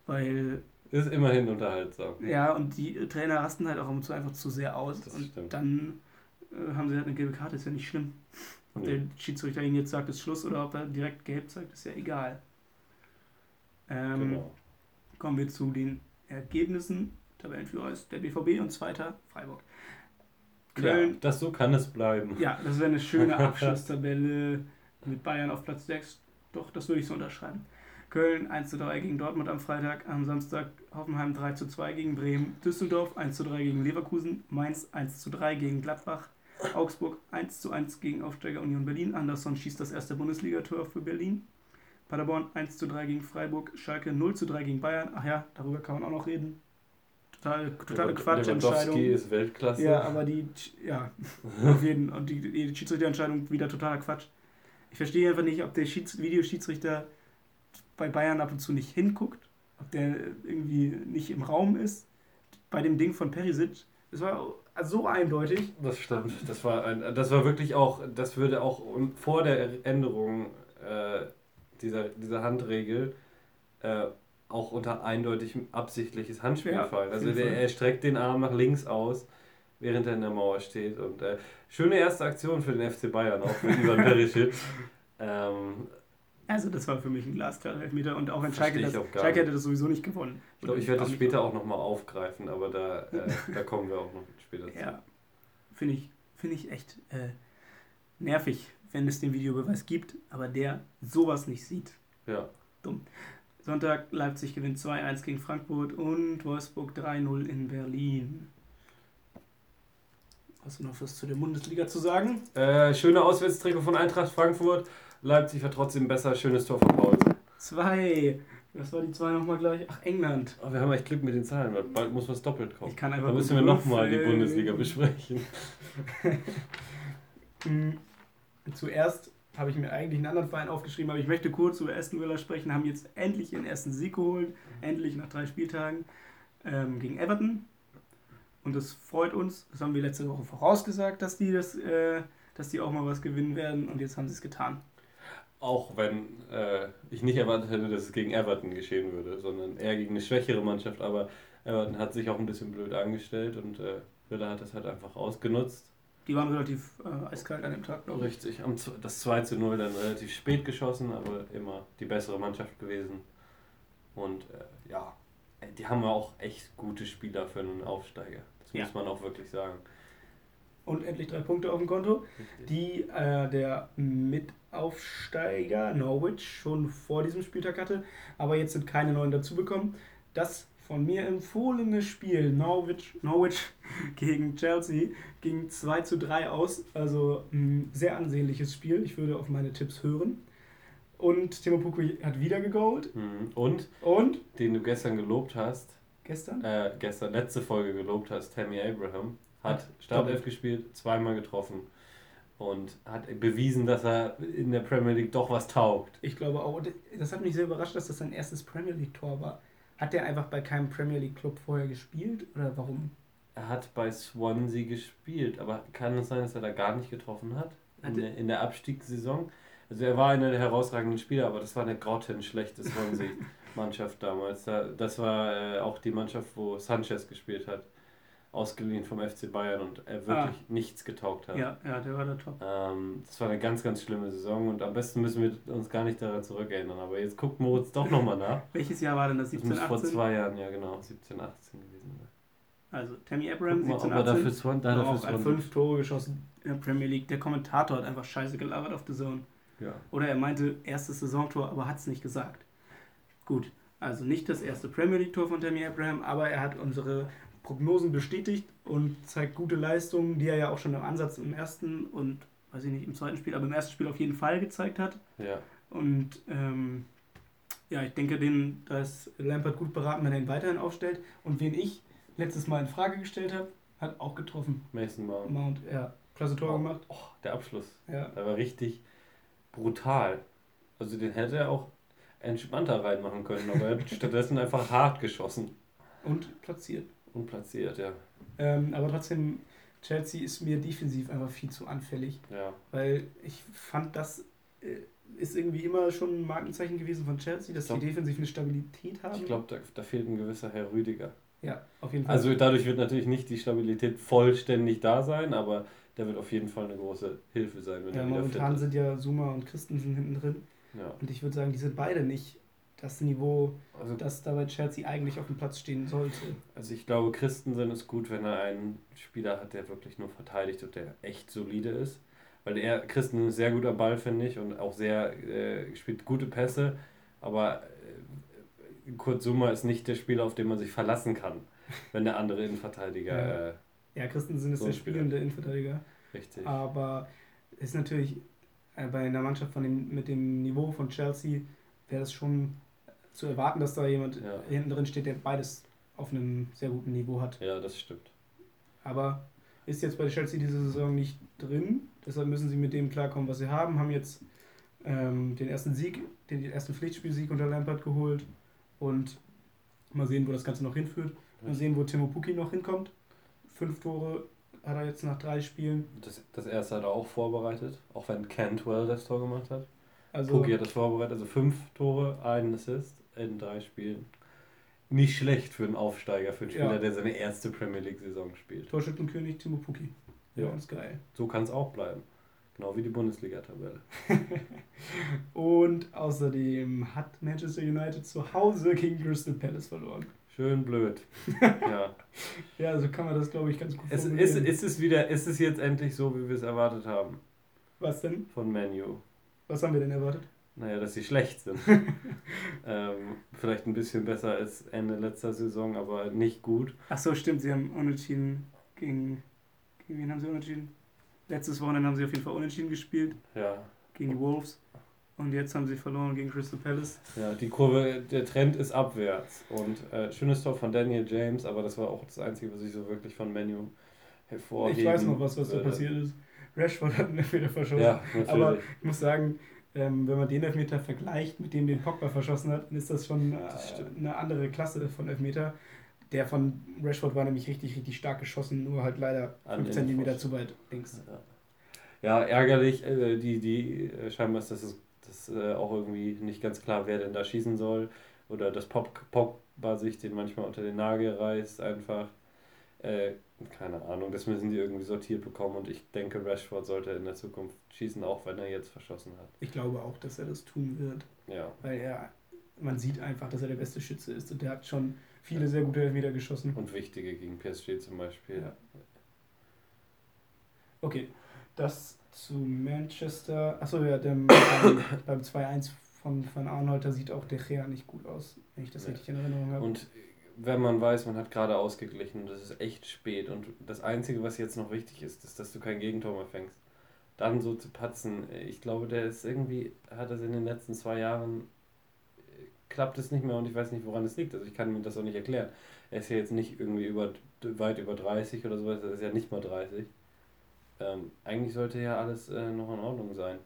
weil ist immerhin unterhaltsam. Ja, und die Trainer rasten halt auch immer zu einfach zu sehr aus. Das und stimmt. dann äh, haben sie halt eine gelbe Karte, ist ja nicht schlimm. Ob nee. der Schiedsrichter ihnen jetzt sagt, es ist Schluss oder ob er direkt gelb zeigt, ist ja egal. Ähm, genau. Kommen wir zu den Ergebnissen. Tabellenführer ist der BVB und zweiter Freiburg. Köln. Ja, das so kann es bleiben. Ja, das wäre eine schöne Abschlusstabelle mit Bayern auf Platz 6. Doch, das würde ich so unterschreiben. Köln 1 zu 3 gegen Dortmund am Freitag, am Samstag Hoffenheim 3 zu 2 gegen Bremen, Düsseldorf 1 zu 3 gegen Leverkusen, Mainz 1 zu 3 gegen Gladbach, Augsburg 1 zu 1 gegen Aufsteiger Union Berlin, Andersson schießt das erste Bundesligator für Berlin, Paderborn 1 zu 3 gegen Freiburg, Schalke 0 zu 3 gegen Bayern, ach ja, darüber kann man auch noch reden. Total, totale Quatschentscheidung. ist Weltklasse. Ja, aber die, ja, auf jeden und die, die Schiedsrichterentscheidung wieder totaler Quatsch. Ich verstehe einfach nicht, ob der Schieds Videoschiedsrichter bei Bayern ab und zu nicht hinguckt, ob der irgendwie nicht im Raum ist. bei dem Ding von Perisic, es war so eindeutig. Das stimmt. Das war, ein, das war wirklich auch, das würde auch vor der Änderung äh, dieser, dieser Handregel äh, auch unter eindeutig absichtliches Handspiel ja, fallen. Also der, er streckt den Arm nach links aus, während er in der Mauer steht. Und äh, schöne erste Aktion für den FC Bayern, auch mit Ivan Perisic. ähm, also das war für mich ein glasklarer Elfmeter und auch ein Schalke, das, Schalke hätte das sowieso nicht gewonnen. Ich glaube, ich werde das später auch nochmal aufgreifen, aber da, äh, da kommen wir auch noch später zu. Ja, finde ich, find ich echt äh, nervig, wenn es den Videobeweis gibt, aber der sowas nicht sieht. Ja. Dumm. Sonntag, Leipzig gewinnt 2-1 gegen Frankfurt und Wolfsburg 3-0 in Berlin. Hast du noch was zu der Bundesliga zu sagen? Äh, schöne Auswärtstrikot von Eintracht Frankfurt. Leipzig war trotzdem besser. Schönes Tor von Paul. Zwei. Was war die zwei nochmal gleich? Ach, England. Oh, wir haben echt Glück mit den Zahlen, weil bald muss was doppelt kommen. Ich kann einfach da müssen wir nochmal die Bundesliga besprechen. Hm, zuerst habe ich mir eigentlich einen anderen Verein aufgeschrieben, aber ich möchte kurz über Aston Villa sprechen. Haben jetzt endlich ihren ersten Sieg geholt, endlich nach drei Spieltagen ähm, gegen Everton. Und das freut uns. Das haben wir letzte Woche vorausgesagt, dass die, das, äh, dass die auch mal was gewinnen werden. Und jetzt haben sie es getan. Auch wenn äh, ich nicht erwartet hätte, dass es gegen Everton geschehen würde, sondern eher gegen eine schwächere Mannschaft. Aber Everton hat sich auch ein bisschen blöd angestellt und äh, Villa hat das halt einfach ausgenutzt. Die waren relativ äh, eiskalt an dem Tag, glaube ich. Richtig, das 2 zu 0 dann relativ spät geschossen, aber immer die bessere Mannschaft gewesen. Und äh, ja, die haben auch echt gute Spieler für einen Aufsteiger. Das ja. muss man auch wirklich sagen. Und endlich drei Punkte auf dem Konto, die äh, der Mitaufsteiger Norwich schon vor diesem Spieltag hatte, aber jetzt sind keine neuen dazugekommen. Das von mir empfohlene Spiel Norwich, Norwich gegen Chelsea ging 2 zu 3 aus, also ein sehr ansehnliches Spiel. Ich würde auf meine Tipps hören. Und Timo Pukki hat wieder gegolt. Mhm. Und? Und? Den du gestern gelobt hast. Gestern? Äh, gestern, letzte Folge gelobt hast, Tammy Abraham. Hat Startelf gespielt, zweimal getroffen und hat bewiesen, dass er in der Premier League doch was taugt. Ich glaube auch, das hat mich sehr überrascht, dass das sein erstes Premier League-Tor war. Hat er einfach bei keinem Premier League-Club vorher gespielt oder warum? Er hat bei Swansea gespielt, aber kann es sein, dass er da gar nicht getroffen hat? In, der, in der Abstiegssaison? Also er war einer der herausragenden Spieler, aber das war eine grottenschlechte Swansea-Mannschaft damals. Das war äh, auch die Mannschaft, wo Sanchez gespielt hat. Ausgeliehen vom FC Bayern und er wirklich ah. nichts getaugt hat. Ja, ja, der war der Top. Ähm, das war eine ganz, ganz schlimme Saison und am besten müssen wir uns gar nicht daran zurückerinnern. Aber jetzt guckt Moritz doch nochmal nach. Welches Jahr war denn das? 17, das 18? Vor zwei Jahren, ja genau, 17, 18 gewesen. Also Tammy Abraham, 17, 18, dafür Swan, da auch fünf Tore geschossen in der Premier League. Der Kommentator hat einfach scheiße gelabert auf The Zone. Ja. Oder er meinte erstes Saisontor, aber hat es nicht gesagt. Gut, also nicht das erste Premier League-Tor von Tammy Abraham, aber er hat unsere Prognosen bestätigt und zeigt gute Leistungen, die er ja auch schon im Ansatz im ersten und, weiß ich nicht, im zweiten Spiel, aber im ersten Spiel auf jeden Fall gezeigt hat. Ja. Und ähm, ja, ich denke, den, da ist Lampert gut beraten, wenn er ihn weiterhin aufstellt. Und wen ich letztes Mal in Frage gestellt habe, hat auch getroffen. Mason Mount. Mount, ja. Klasse Tor oh, gemacht. Oh, der Abschluss. Ja. Der war richtig brutal. Also den hätte er auch entspannter reinmachen können, aber er hat stattdessen einfach hart geschossen. Und platziert. Und platziert, ja. Ähm, aber trotzdem, Chelsea ist mir defensiv einfach viel zu anfällig. Ja. Weil ich fand, das äh, ist irgendwie immer schon ein Markenzeichen gewesen von Chelsea, dass glaub, die defensiv eine Stabilität haben. Ich glaube, da, da fehlt ein gewisser Herr Rüdiger. Ja, auf jeden Fall. Also dadurch wird natürlich nicht die Stabilität vollständig da sein, aber der wird auf jeden Fall eine große Hilfe sein. Wenn ja, momentan sind ja Zuma und Christensen hinten drin. Ja. Und ich würde sagen, die sind beide nicht das Niveau, also, das da bei Chelsea eigentlich auf dem Platz stehen sollte. Also ich glaube, Christensen ist gut, wenn er einen Spieler hat, der wirklich nur verteidigt und der echt solide ist. Weil er, Christensen ist sehr gut am Ball, finde ich, und auch sehr, äh, spielt gute Pässe, aber äh, Kurt Zuma ist nicht der Spieler, auf den man sich verlassen kann, wenn der andere Innenverteidiger. Ja, äh, ja Christensen ist so der spielende Innenverteidiger. Richtig. Aber ist natürlich äh, bei einer Mannschaft von dem, mit dem Niveau von Chelsea wäre es schon zu erwarten, dass da jemand ja. hinten drin steht, der beides auf einem sehr guten Niveau hat. Ja, das stimmt. Aber ist jetzt bei Chelsea diese Saison nicht drin. Deshalb müssen sie mit dem klarkommen, was sie haben. Haben jetzt ähm, den ersten Sieg, den ersten Pflichtspielsieg unter Lampard geholt. Und Mal sehen, wo das Ganze noch hinführt. Mal sehen, wo Timo Puki noch hinkommt. Fünf Tore hat er jetzt nach drei Spielen. Das, das erste hat er auch vorbereitet, auch wenn Cantwell das Tor gemacht hat. Also, Puki hat das vorbereitet, also fünf Tore, ein Assist in drei Spielen. Nicht schlecht für einen Aufsteiger, für einen Spieler, ja. der seine erste Premier League-Saison spielt. Torschützenkönig Timo Puki. Ja, ist geil. So kann es auch bleiben. Genau wie die Bundesliga-Tabelle. und außerdem hat Manchester United zu Hause gegen Crystal Palace verloren. Schön blöd. ja. ja, so kann man das, glaube ich, ganz gut es, ist, ist es wieder, ist es jetzt endlich so, wie wir es erwartet haben? Was denn? Von Menu. Was haben wir denn erwartet? Naja, dass sie schlecht sind. ähm, vielleicht ein bisschen besser als Ende letzter Saison, aber nicht gut. Ach so, stimmt. Sie haben unentschieden gegen. Gegen wen haben sie unentschieden? Letztes Wochenende haben sie auf jeden Fall unentschieden gespielt. Ja. Gegen die Wolves. Und jetzt haben sie verloren gegen Crystal Palace. Ja, die Kurve, der Trend ist abwärts. Und äh, schönes Tor von Daniel James, aber das war auch das Einzige, was ich so wirklich von Menu hervorhebe. Ich weiß noch was, was da äh, passiert ist. Rashford hat einen Elfmeter verschossen. Ja, natürlich. Aber ich muss sagen, ähm, wenn man den Elfmeter vergleicht mit dem, den Pogba verschossen hat, dann ist das schon äh, das eine andere Klasse von Elfmeter. Der von Rashford war nämlich richtig, richtig stark geschossen, nur halt leider 5 cm zu weit links. Ja, ja ärgerlich. Äh, die, die, äh, scheinbar ist das, das äh, auch irgendwie nicht ganz klar, wer denn da schießen soll. Oder dass Pogba sich den manchmal unter den Nagel reißt, einfach. Äh, keine Ahnung, das müssen die irgendwie sortiert bekommen und ich denke, Rashford sollte in der Zukunft schießen, auch wenn er jetzt verschossen hat. Ich glaube auch, dass er das tun wird. Ja. Weil er, man sieht einfach, dass er der beste Schütze ist und der hat schon viele ja. sehr gute Elfmeter geschossen. Und wichtige gegen PSG zum Beispiel. Ja. Okay, das zu Manchester. Achso, ja, dem, beim, beim 2-1 von Van Arnholter sieht auch der Gea nicht gut aus, wenn ich das ja. richtig in Erinnerung habe. Und wenn man weiß, man hat gerade ausgeglichen und es ist echt spät und das Einzige, was jetzt noch wichtig ist, ist, dass du kein Gegentor mehr fängst. Dann so zu patzen, ich glaube, der ist irgendwie, hat das in den letzten zwei Jahren, klappt es nicht mehr und ich weiß nicht, woran es liegt. Also ich kann mir das auch nicht erklären. Er ist ja jetzt nicht irgendwie über, weit über 30 oder sowas, er ist ja nicht mal 30. Ähm, eigentlich sollte ja alles äh, noch in Ordnung sein.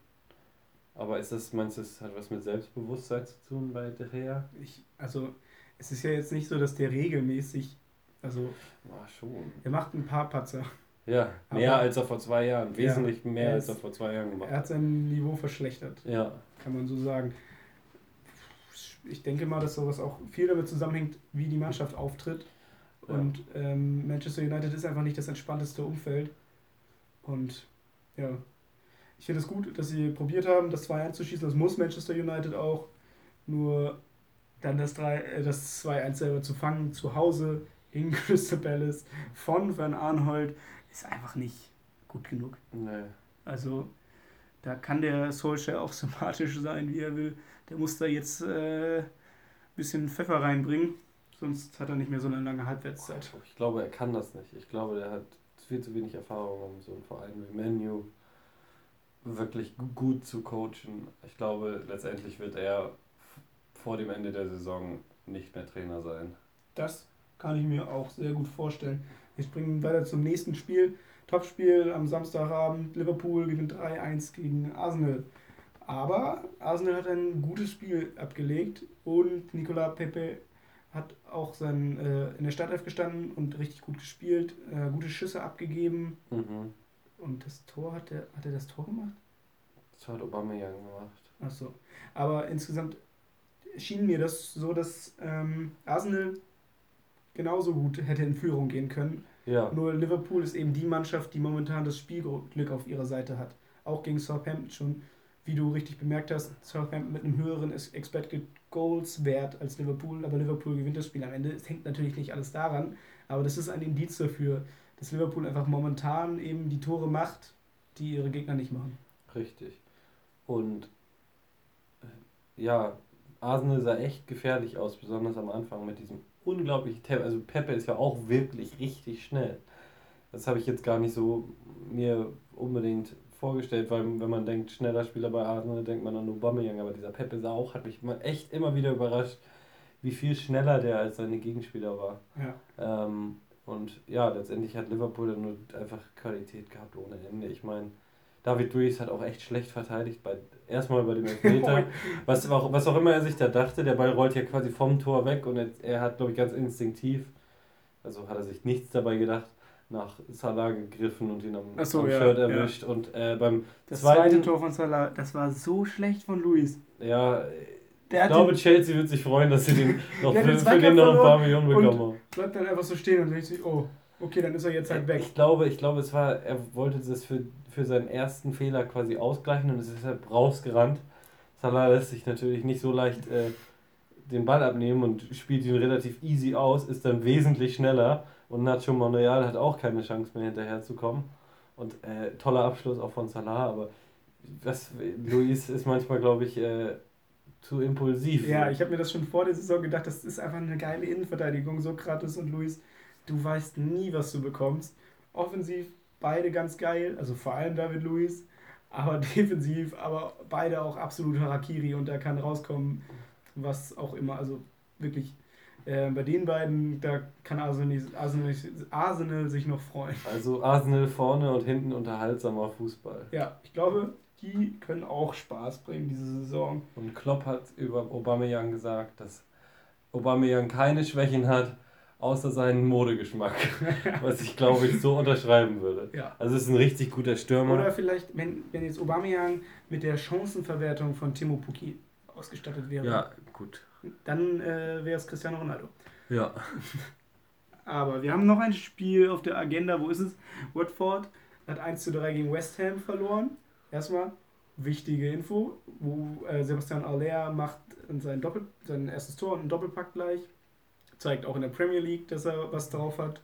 Aber ist das, meinst du, das hat was mit Selbstbewusstsein zu tun bei De Gea? Ich, also es ist ja jetzt nicht so, dass der regelmäßig, also Ach, schon. er macht ein paar Patzer. Ja, mehr als er vor zwei Jahren, wesentlich ja, mehr als er vor zwei Jahren gemacht hat. Er hat sein Niveau verschlechtert, ja. kann man so sagen. Ich denke mal, dass sowas auch viel damit zusammenhängt, wie die Mannschaft auftritt. Und ähm, Manchester United ist einfach nicht das entspannteste Umfeld. Und ja, ich finde es gut, dass sie probiert haben, das 2-1 zu schießen. Das muss Manchester United auch. Nur dann das, äh, das 2-1 selber zu fangen, zu Hause in Crystal Palace von Van Arnhold, ist einfach nicht gut genug. Nee. Also, da kann der Solskjaer auch sympathisch sein, wie er will. Der muss da jetzt äh, ein bisschen Pfeffer reinbringen, sonst hat er nicht mehr so eine lange Halbwertszeit. Ich glaube, er kann das nicht. Ich glaube, der hat viel zu wenig Erfahrung, um so einen Verein wie Menu wirklich gut zu coachen. Ich glaube, letztendlich wird er vor dem Ende der Saison nicht mehr Trainer sein. Das kann ich mir auch sehr gut vorstellen. Wir springen weiter zum nächsten Spiel. Topspiel am Samstagabend. Liverpool gewinnt 3-1 gegen Arsenal. Aber Arsenal hat ein gutes Spiel abgelegt und Nicola Pepe hat auch sein, äh, in der Startelf gestanden und richtig gut gespielt, äh, gute Schüsse abgegeben. Mhm. Und das Tor hat er, hat er das Tor gemacht? Das hat Aubameyang gemacht. Achso. Aber insgesamt schien mir das so, dass ähm, Arsenal genauso gut hätte in Führung gehen können. Ja. Nur Liverpool ist eben die Mannschaft, die momentan das Spielglück auf ihrer Seite hat. Auch gegen Southampton schon, wie du richtig bemerkt hast, Southampton mit einem höheren Expected Goals Wert als Liverpool, aber Liverpool gewinnt das Spiel am Ende. Es hängt natürlich nicht alles daran, aber das ist ein Indiz dafür, dass Liverpool einfach momentan eben die Tore macht, die ihre Gegner nicht machen. Richtig. Und äh, ja, Arsenal sah echt gefährlich aus, besonders am Anfang mit diesem unglaublichen Tempo. Also Pepe ist ja auch wirklich richtig schnell. Das habe ich jetzt gar nicht so mir unbedingt vorgestellt, weil wenn man denkt, schneller Spieler bei Arsenal, denkt man an Aubameyang, aber dieser Pepe sah auch, hat mich echt immer wieder überrascht, wie viel schneller der als seine Gegenspieler war. Ja. Ähm, und ja, letztendlich hat Liverpool dann nur einfach Qualität gehabt ohne Ende. Ich meine, David Luiz hat auch echt schlecht verteidigt, bei, erstmal bei dem Elfmeter. was, auch, was auch immer er sich da dachte, der Ball rollt ja quasi vom Tor weg und er, er hat, glaube ich, ganz instinktiv, also hat er sich nichts dabei gedacht, nach Salah gegriffen und ihn am, so, am ja, Shirt erwischt. Ja. Und äh, beim das zweiten, zweite Tor von Salah, das war so schlecht von Luis. Ja, der ich glaube, Chelsea wird sich freuen, dass sie den noch für, für den noch ein paar Millionen bekommen Bleibt dann einfach so stehen und denkt sich, oh, okay, dann ist er jetzt halt weg. Ich glaube, ich glaube, es war, er wollte das für, für seinen ersten Fehler quasi ausgleichen und ist deshalb rausgerannt. Salah lässt sich natürlich nicht so leicht äh, den Ball abnehmen und spielt ihn relativ easy aus, ist dann wesentlich schneller und Nacho Monreal hat auch keine Chance mehr hinterherzukommen. Und äh, toller Abschluss auch von Salah, aber was, Luis ist manchmal, glaube ich, äh, zu impulsiv. Ja, ich habe mir das schon vor der Saison gedacht, das ist einfach eine geile Innenverteidigung, Sokrates und Luis. Du weißt nie, was du bekommst. Offensiv beide ganz geil, also vor allem David Luis, aber defensiv, aber beide auch absolut Harakiri und da kann rauskommen, was auch immer. Also wirklich, äh, bei den beiden, da kann Arsenal, Arsenal, Arsenal sich noch freuen. Also Arsenal vorne und hinten unterhaltsamer Fußball. Ja, ich glaube, die können auch Spaß bringen diese Saison. Und Klopp hat über Aubameyang gesagt, dass Aubameyang keine Schwächen hat, außer seinen Modegeschmack, was ich glaube ich so unterschreiben würde. Ja. Also es ist ein richtig guter Stürmer. Oder vielleicht, wenn, wenn jetzt Aubameyang mit der Chancenverwertung von Timo Pukki ausgestattet wäre. Ja, gut. Dann äh, wäre es Cristiano Ronaldo. Ja. Aber wir haben noch ein Spiel auf der Agenda. Wo ist es? Watford hat 1 zu 3 gegen West Ham verloren. Erstmal wichtige Info, wo äh, Sebastian Aller macht sein, Doppel, sein erstes Tor und einen Doppelpack gleich. Zeigt auch in der Premier League, dass er was drauf hat.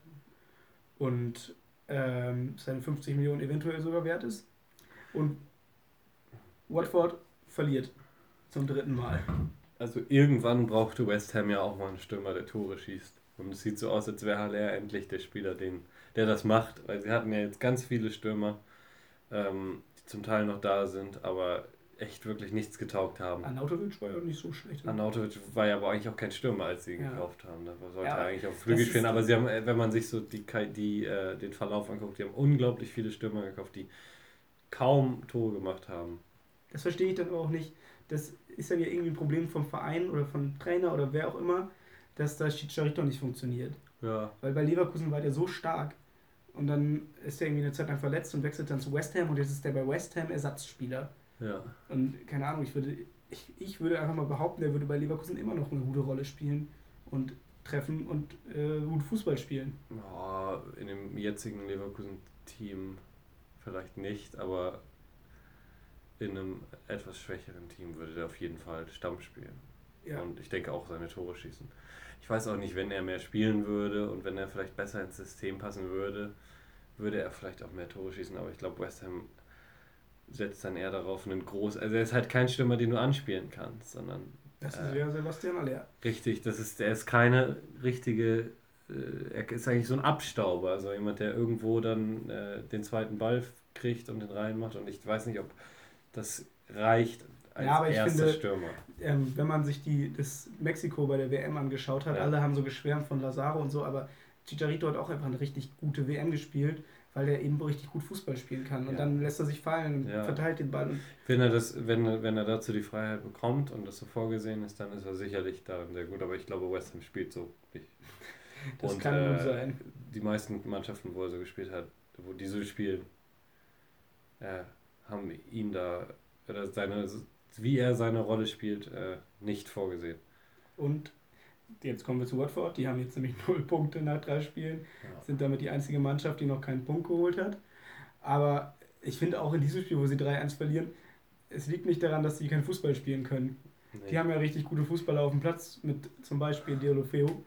Und ähm, seine 50 Millionen eventuell sogar wert ist. Und Watford verliert zum dritten Mal. Also irgendwann brauchte West Ham ja auch mal einen Stürmer, der Tore schießt. Und es sieht so aus, als wäre Haller endlich der Spieler, den, der das macht. Weil sie hatten ja jetzt ganz viele Stürmer. Ähm, zum Teil noch da sind, aber echt wirklich nichts getaugt haben. Anautovic war ja nicht so schlecht. Ne? Anautovic war ja aber eigentlich auch kein Stürmer, als sie ihn ja. gekauft haben. Da sollte ja, er eigentlich auf Flügel spielen. Aber sie haben, äh, wenn man sich so die, die, äh, den Verlauf anguckt, die haben unglaublich viele Stürmer gekauft, die kaum Tore gemacht haben. Das verstehe ich dann auch nicht. Das ist dann ja irgendwie ein Problem vom Verein oder vom Trainer oder wer auch immer, dass das Chicharito nicht funktioniert. Ja. Weil bei Leverkusen war der so stark. Und dann ist er irgendwie eine Zeit lang verletzt und wechselt dann zu West Ham und jetzt ist der bei West Ham Ersatzspieler. Ja. Und keine Ahnung, ich würde, ich, ich würde einfach mal behaupten, er würde bei Leverkusen immer noch eine gute Rolle spielen und treffen und äh, gut Fußball spielen. Oh, in dem jetzigen Leverkusen-Team vielleicht nicht, aber in einem etwas schwächeren Team würde er auf jeden Fall Stamm spielen. Ja. Und ich denke auch seine Tore schießen. Ich weiß auch nicht, wenn er mehr spielen würde und wenn er vielleicht besser ins System passen würde, würde er vielleicht auch mehr Tore schießen. Aber ich glaube, West Ham setzt dann eher darauf, einen groß. Also er ist halt kein Stürmer, den du anspielen kannst, sondern. Das ist ja Sebastian Aller. Richtig, das ist, der ist keine richtige. Äh, er ist eigentlich so ein Abstauber, also jemand, der irgendwo dann äh, den zweiten Ball kriegt und den reinmacht. Und ich weiß nicht, ob das reicht als ja, aber ich finde, Stürmer. Ähm, wenn man sich die, das Mexiko bei der WM angeschaut hat, ja. alle haben so geschwärmt von Lazaro und so, aber Chicharito hat auch einfach eine richtig gute WM gespielt, weil er eben richtig gut Fußball spielen kann. Und ja. dann lässt er sich fallen und ja. verteilt den Ball. Wenn er, das, wenn, wenn er dazu die Freiheit bekommt und das so vorgesehen ist, dann ist er sicherlich darin sehr gut. Aber ich glaube, West Ham spielt so nicht. Das und, kann äh, gut sein. Die meisten Mannschaften, wo er so gespielt hat, wo die so spielen, äh, haben ihn da, oder seine wie er seine Rolle spielt, äh, nicht vorgesehen. Und jetzt kommen wir zu Watford. Die haben jetzt nämlich null Punkte nach drei Spielen, ja. sind damit die einzige Mannschaft, die noch keinen Punkt geholt hat. Aber ich finde auch in diesem Spiel, wo sie 3-1 verlieren, es liegt nicht daran, dass sie kein Fußball spielen können. Nee. Die haben ja richtig gute Fußballer auf dem Platz, mit zum Beispiel Diolofeo.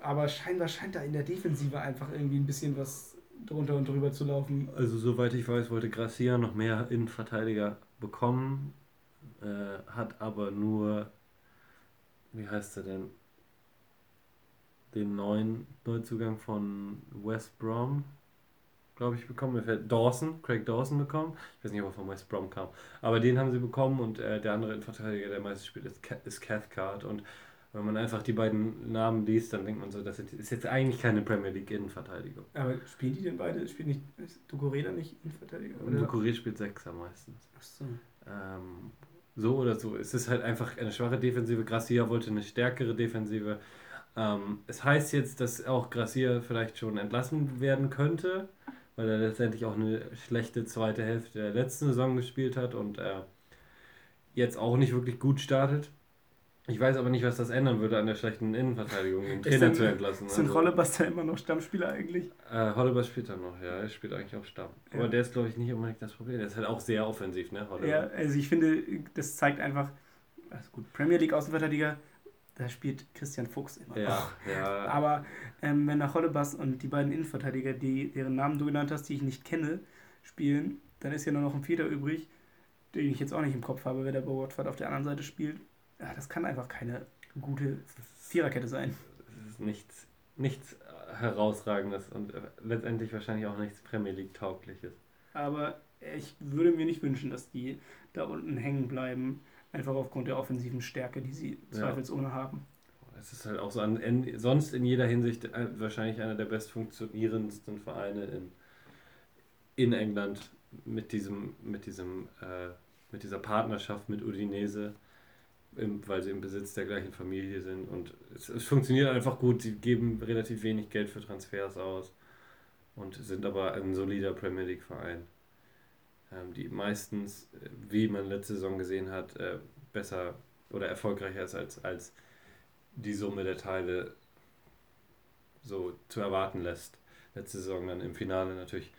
Aber scheinbar scheint da in der Defensive einfach irgendwie ein bisschen was drunter und drüber zu laufen. Also soweit ich weiß, wollte Gracia noch mehr Innenverteidiger bekommen äh, hat aber nur, wie heißt er denn, den neuen Neuzugang von West Brom, glaube ich, bekommen. Mir fällt Dawson, Craig Dawson bekommen. Ich weiß nicht, ob er von West Brom kam. Aber den haben sie bekommen und äh, der andere Innenverteidiger, der meistens spielt, ist, ist Cathcart. Und Wenn man einfach die beiden Namen liest, dann denkt man so, das ist jetzt eigentlich keine Premier League Innenverteidigung. Aber spielen die denn beide? Spielt nicht Ducoreda nicht Innenverteidiger? Ducoré spielt Sechser meistens. Ach so. Ähm, so oder so. Es ist halt einfach eine schwache Defensive. Gracia wollte eine stärkere Defensive. Ähm, es heißt jetzt, dass auch Gracia vielleicht schon entlassen werden könnte, weil er letztendlich auch eine schlechte zweite Hälfte der letzten Saison gespielt hat und er jetzt auch nicht wirklich gut startet. Ich weiß aber nicht, was das ändern würde an der schlechten Innenverteidigung, den Trainer zu entlassen. Sind also, Hollebas da immer noch Stammspieler eigentlich? Äh, Hollebas spielt da noch, ja. Er spielt eigentlich auch Stamm. Ja. Aber der ist, glaube ich, nicht unbedingt das Problem. Der ist halt auch sehr offensiv, ne? Hollebas. Ja, also ich finde, das zeigt einfach, also gut, Premier League Außenverteidiger, da spielt Christian Fuchs immer ja, noch. Ja. Aber ähm, wenn nach Hollebas und die beiden Innenverteidiger, die, deren Namen du genannt hast, die ich nicht kenne, spielen, dann ist ja nur noch ein Vierter übrig, den ich jetzt auch nicht im Kopf habe, wer der bei Watford auf der anderen Seite spielt ja, das kann einfach keine gute Viererkette sein. Das ist nichts, nichts herausragendes und letztendlich wahrscheinlich auch nichts Premier League taugliches. Aber ich würde mir nicht wünschen, dass die da unten hängen bleiben, einfach aufgrund der offensiven Stärke, die sie zweifelsohne ja. haben. Es ist halt auch so an, in, sonst in jeder Hinsicht äh, wahrscheinlich einer der bestfunktionierendsten Vereine in, in England mit diesem, mit diesem, äh, mit dieser Partnerschaft mit Udinese im, weil sie im Besitz der gleichen Familie sind. Und es, es, funktioniert einfach gut. Sie geben relativ wenig Geld für Transfers aus und sind aber ein solider Premier League-Verein. Ähm, die meistens, wie man letzte Saison gesehen hat, äh, besser oder erfolgreicher ist als, als die Summe der Teile so zu erwarten lässt. Letzte Saison dann im Finale natürlich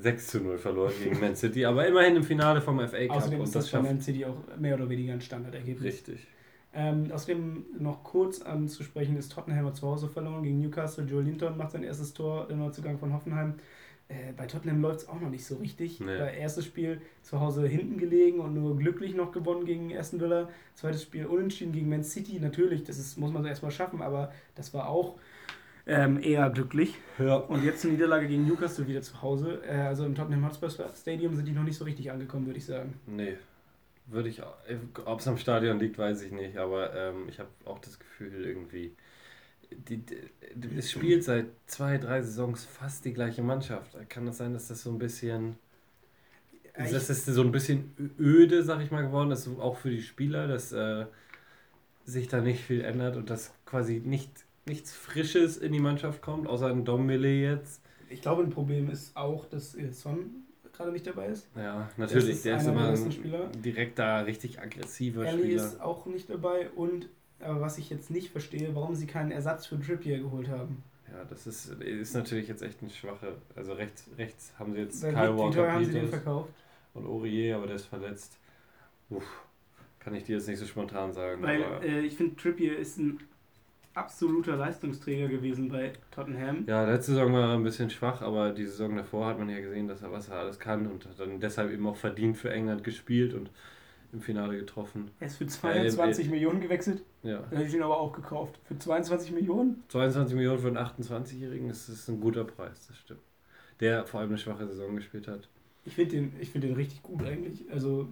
6 zu 0 verloren gegen Man City, aber immerhin im Finale vom FA Cup. Außerdem ist das, für Man City auch mehr oder weniger ein Standardergebnis. Richtig. Ähm, außerdem noch kurz anzusprechen ist Tottenham zu Hause verloren gegen Newcastle. Joe Linton macht sein erstes Tor im Neuzugang von Hoffenheim. Äh, bei Tottenham läuft es auch noch nicht so richtig. Nee. Bei erstes Spiel zu Hause hinten gelegen und nur glücklich noch gewonnen gegen Aston Villa. Zweites Spiel unentschieden gegen Man City. Natürlich, das ist, muss man so erstmal schaffen, aber das war auch ähm, eher glücklich. Ja. Und jetzt eine Niederlage gegen Newcastle wieder zu Hause. Äh, also im Tottenham Hotspur Stadium sind die noch nicht so richtig angekommen, würde ich sagen. Nee. Würde ich, ob es am Stadion liegt, weiß ich nicht, aber ähm, ich habe auch das Gefühl, irgendwie, die, die, es spielt seit zwei, drei Saisons fast die gleiche Mannschaft. Kann das sein, dass das so ein bisschen, ich, das ist so ein bisschen öde, sag ich mal, geworden ist, auch für die Spieler, dass äh, sich da nicht viel ändert und das quasi nicht nichts Frisches in die Mannschaft kommt, außer ein Dombele jetzt. Ich glaube, ein Problem ist auch, dass Son gerade nicht dabei ist. Ja, natürlich. Der ist, der ist immer ein Spieler. direkter, richtig aggressiver Ellie Spieler. ist auch nicht dabei und aber was ich jetzt nicht verstehe, warum sie keinen Ersatz für Trippier geholt haben. Ja, das ist, ist natürlich jetzt echt eine schwache. Also rechts, rechts haben sie jetzt Kyle Walker haben sie den verkauft. und Aurier, aber der ist verletzt. Uff, kann ich dir jetzt nicht so spontan sagen. Weil äh, ich finde, Trippier ist ein absoluter Leistungsträger gewesen bei Tottenham. Ja, letzte Saison war er ein bisschen schwach, aber die Saison davor hat man ja gesehen, dass er was er alles kann und hat dann deshalb eben auch verdient für England gespielt und im Finale getroffen. Er ist für 22 äh, Millionen gewechselt. Ja. Dann hätte ich ihn aber auch gekauft. Für 22 Millionen? 22 Millionen für einen 28-Jährigen ist, ist ein guter Preis, das stimmt. Der vor allem eine schwache Saison gespielt hat. Ich finde den, find den richtig gut eigentlich. Also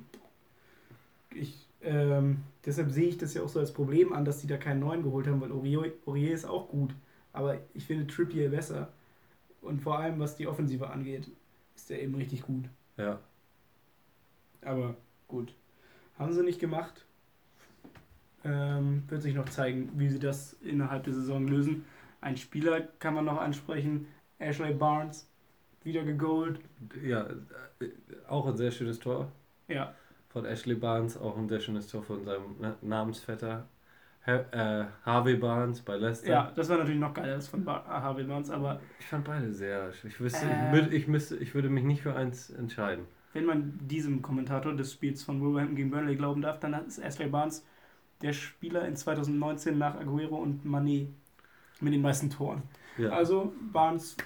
ich ähm, deshalb sehe ich das ja auch so als Problem an, dass die da keinen neuen geholt haben, weil Aurier, Aurier ist auch gut. Aber ich finde Trippier besser. Und vor allem, was die Offensive angeht, ist der eben richtig gut. Ja. Aber gut. Haben sie nicht gemacht. Ähm, wird sich noch zeigen, wie sie das innerhalb der Saison lösen. Ein Spieler kann man noch ansprechen, Ashley Barnes, wieder gegolt. Ja, äh, auch ein sehr schönes Tor. Ja von Ashley Barnes, auch ein sehr schönes Tor von seinem Namensvetter äh, Harvey Barnes bei Leicester. Ja, das war natürlich noch geiler als von Harvey Barnes, aber. Ich fand beide sehr. Ich, wüsste, äh, ich, müsste, ich würde mich nicht für eins entscheiden. Wenn man diesem Kommentator des Spiels von Wolverhampton gegen Burnley glauben darf, dann ist Ashley Barnes der Spieler in 2019 nach Aguero und Manet mit den meisten Toren. Ja. Also Barnes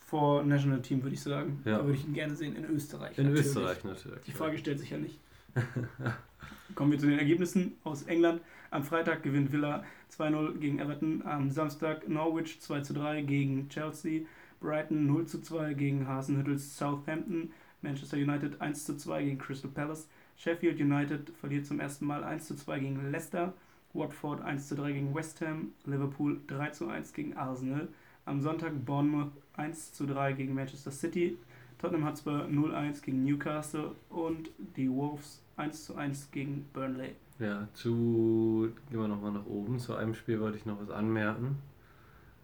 vor National Team, würde ich sagen. Ja. Da würde ich ihn gerne sehen in Österreich. In natürlich. Österreich natürlich. Die Frage stellt sich ja nicht. Kommen wir zu den Ergebnissen aus England. Am Freitag gewinnt Villa 2-0 gegen Everton. Am Samstag Norwich 2-3 gegen Chelsea. Brighton 0-2 gegen Hasenhüttels Southampton. Manchester United 1-2 gegen Crystal Palace. Sheffield United verliert zum ersten Mal 1-2 gegen Leicester. Watford 1 zu 3 gegen West Ham, Liverpool 3 zu 1 gegen Arsenal. Am Sonntag Bournemouth 1 zu 3 gegen Manchester City, Tottenham Hotspur 0-1 gegen Newcastle und die Wolves 1 zu 1 gegen Burnley. Ja, zu, gehen wir nochmal nach oben, zu einem Spiel wollte ich noch was anmerken.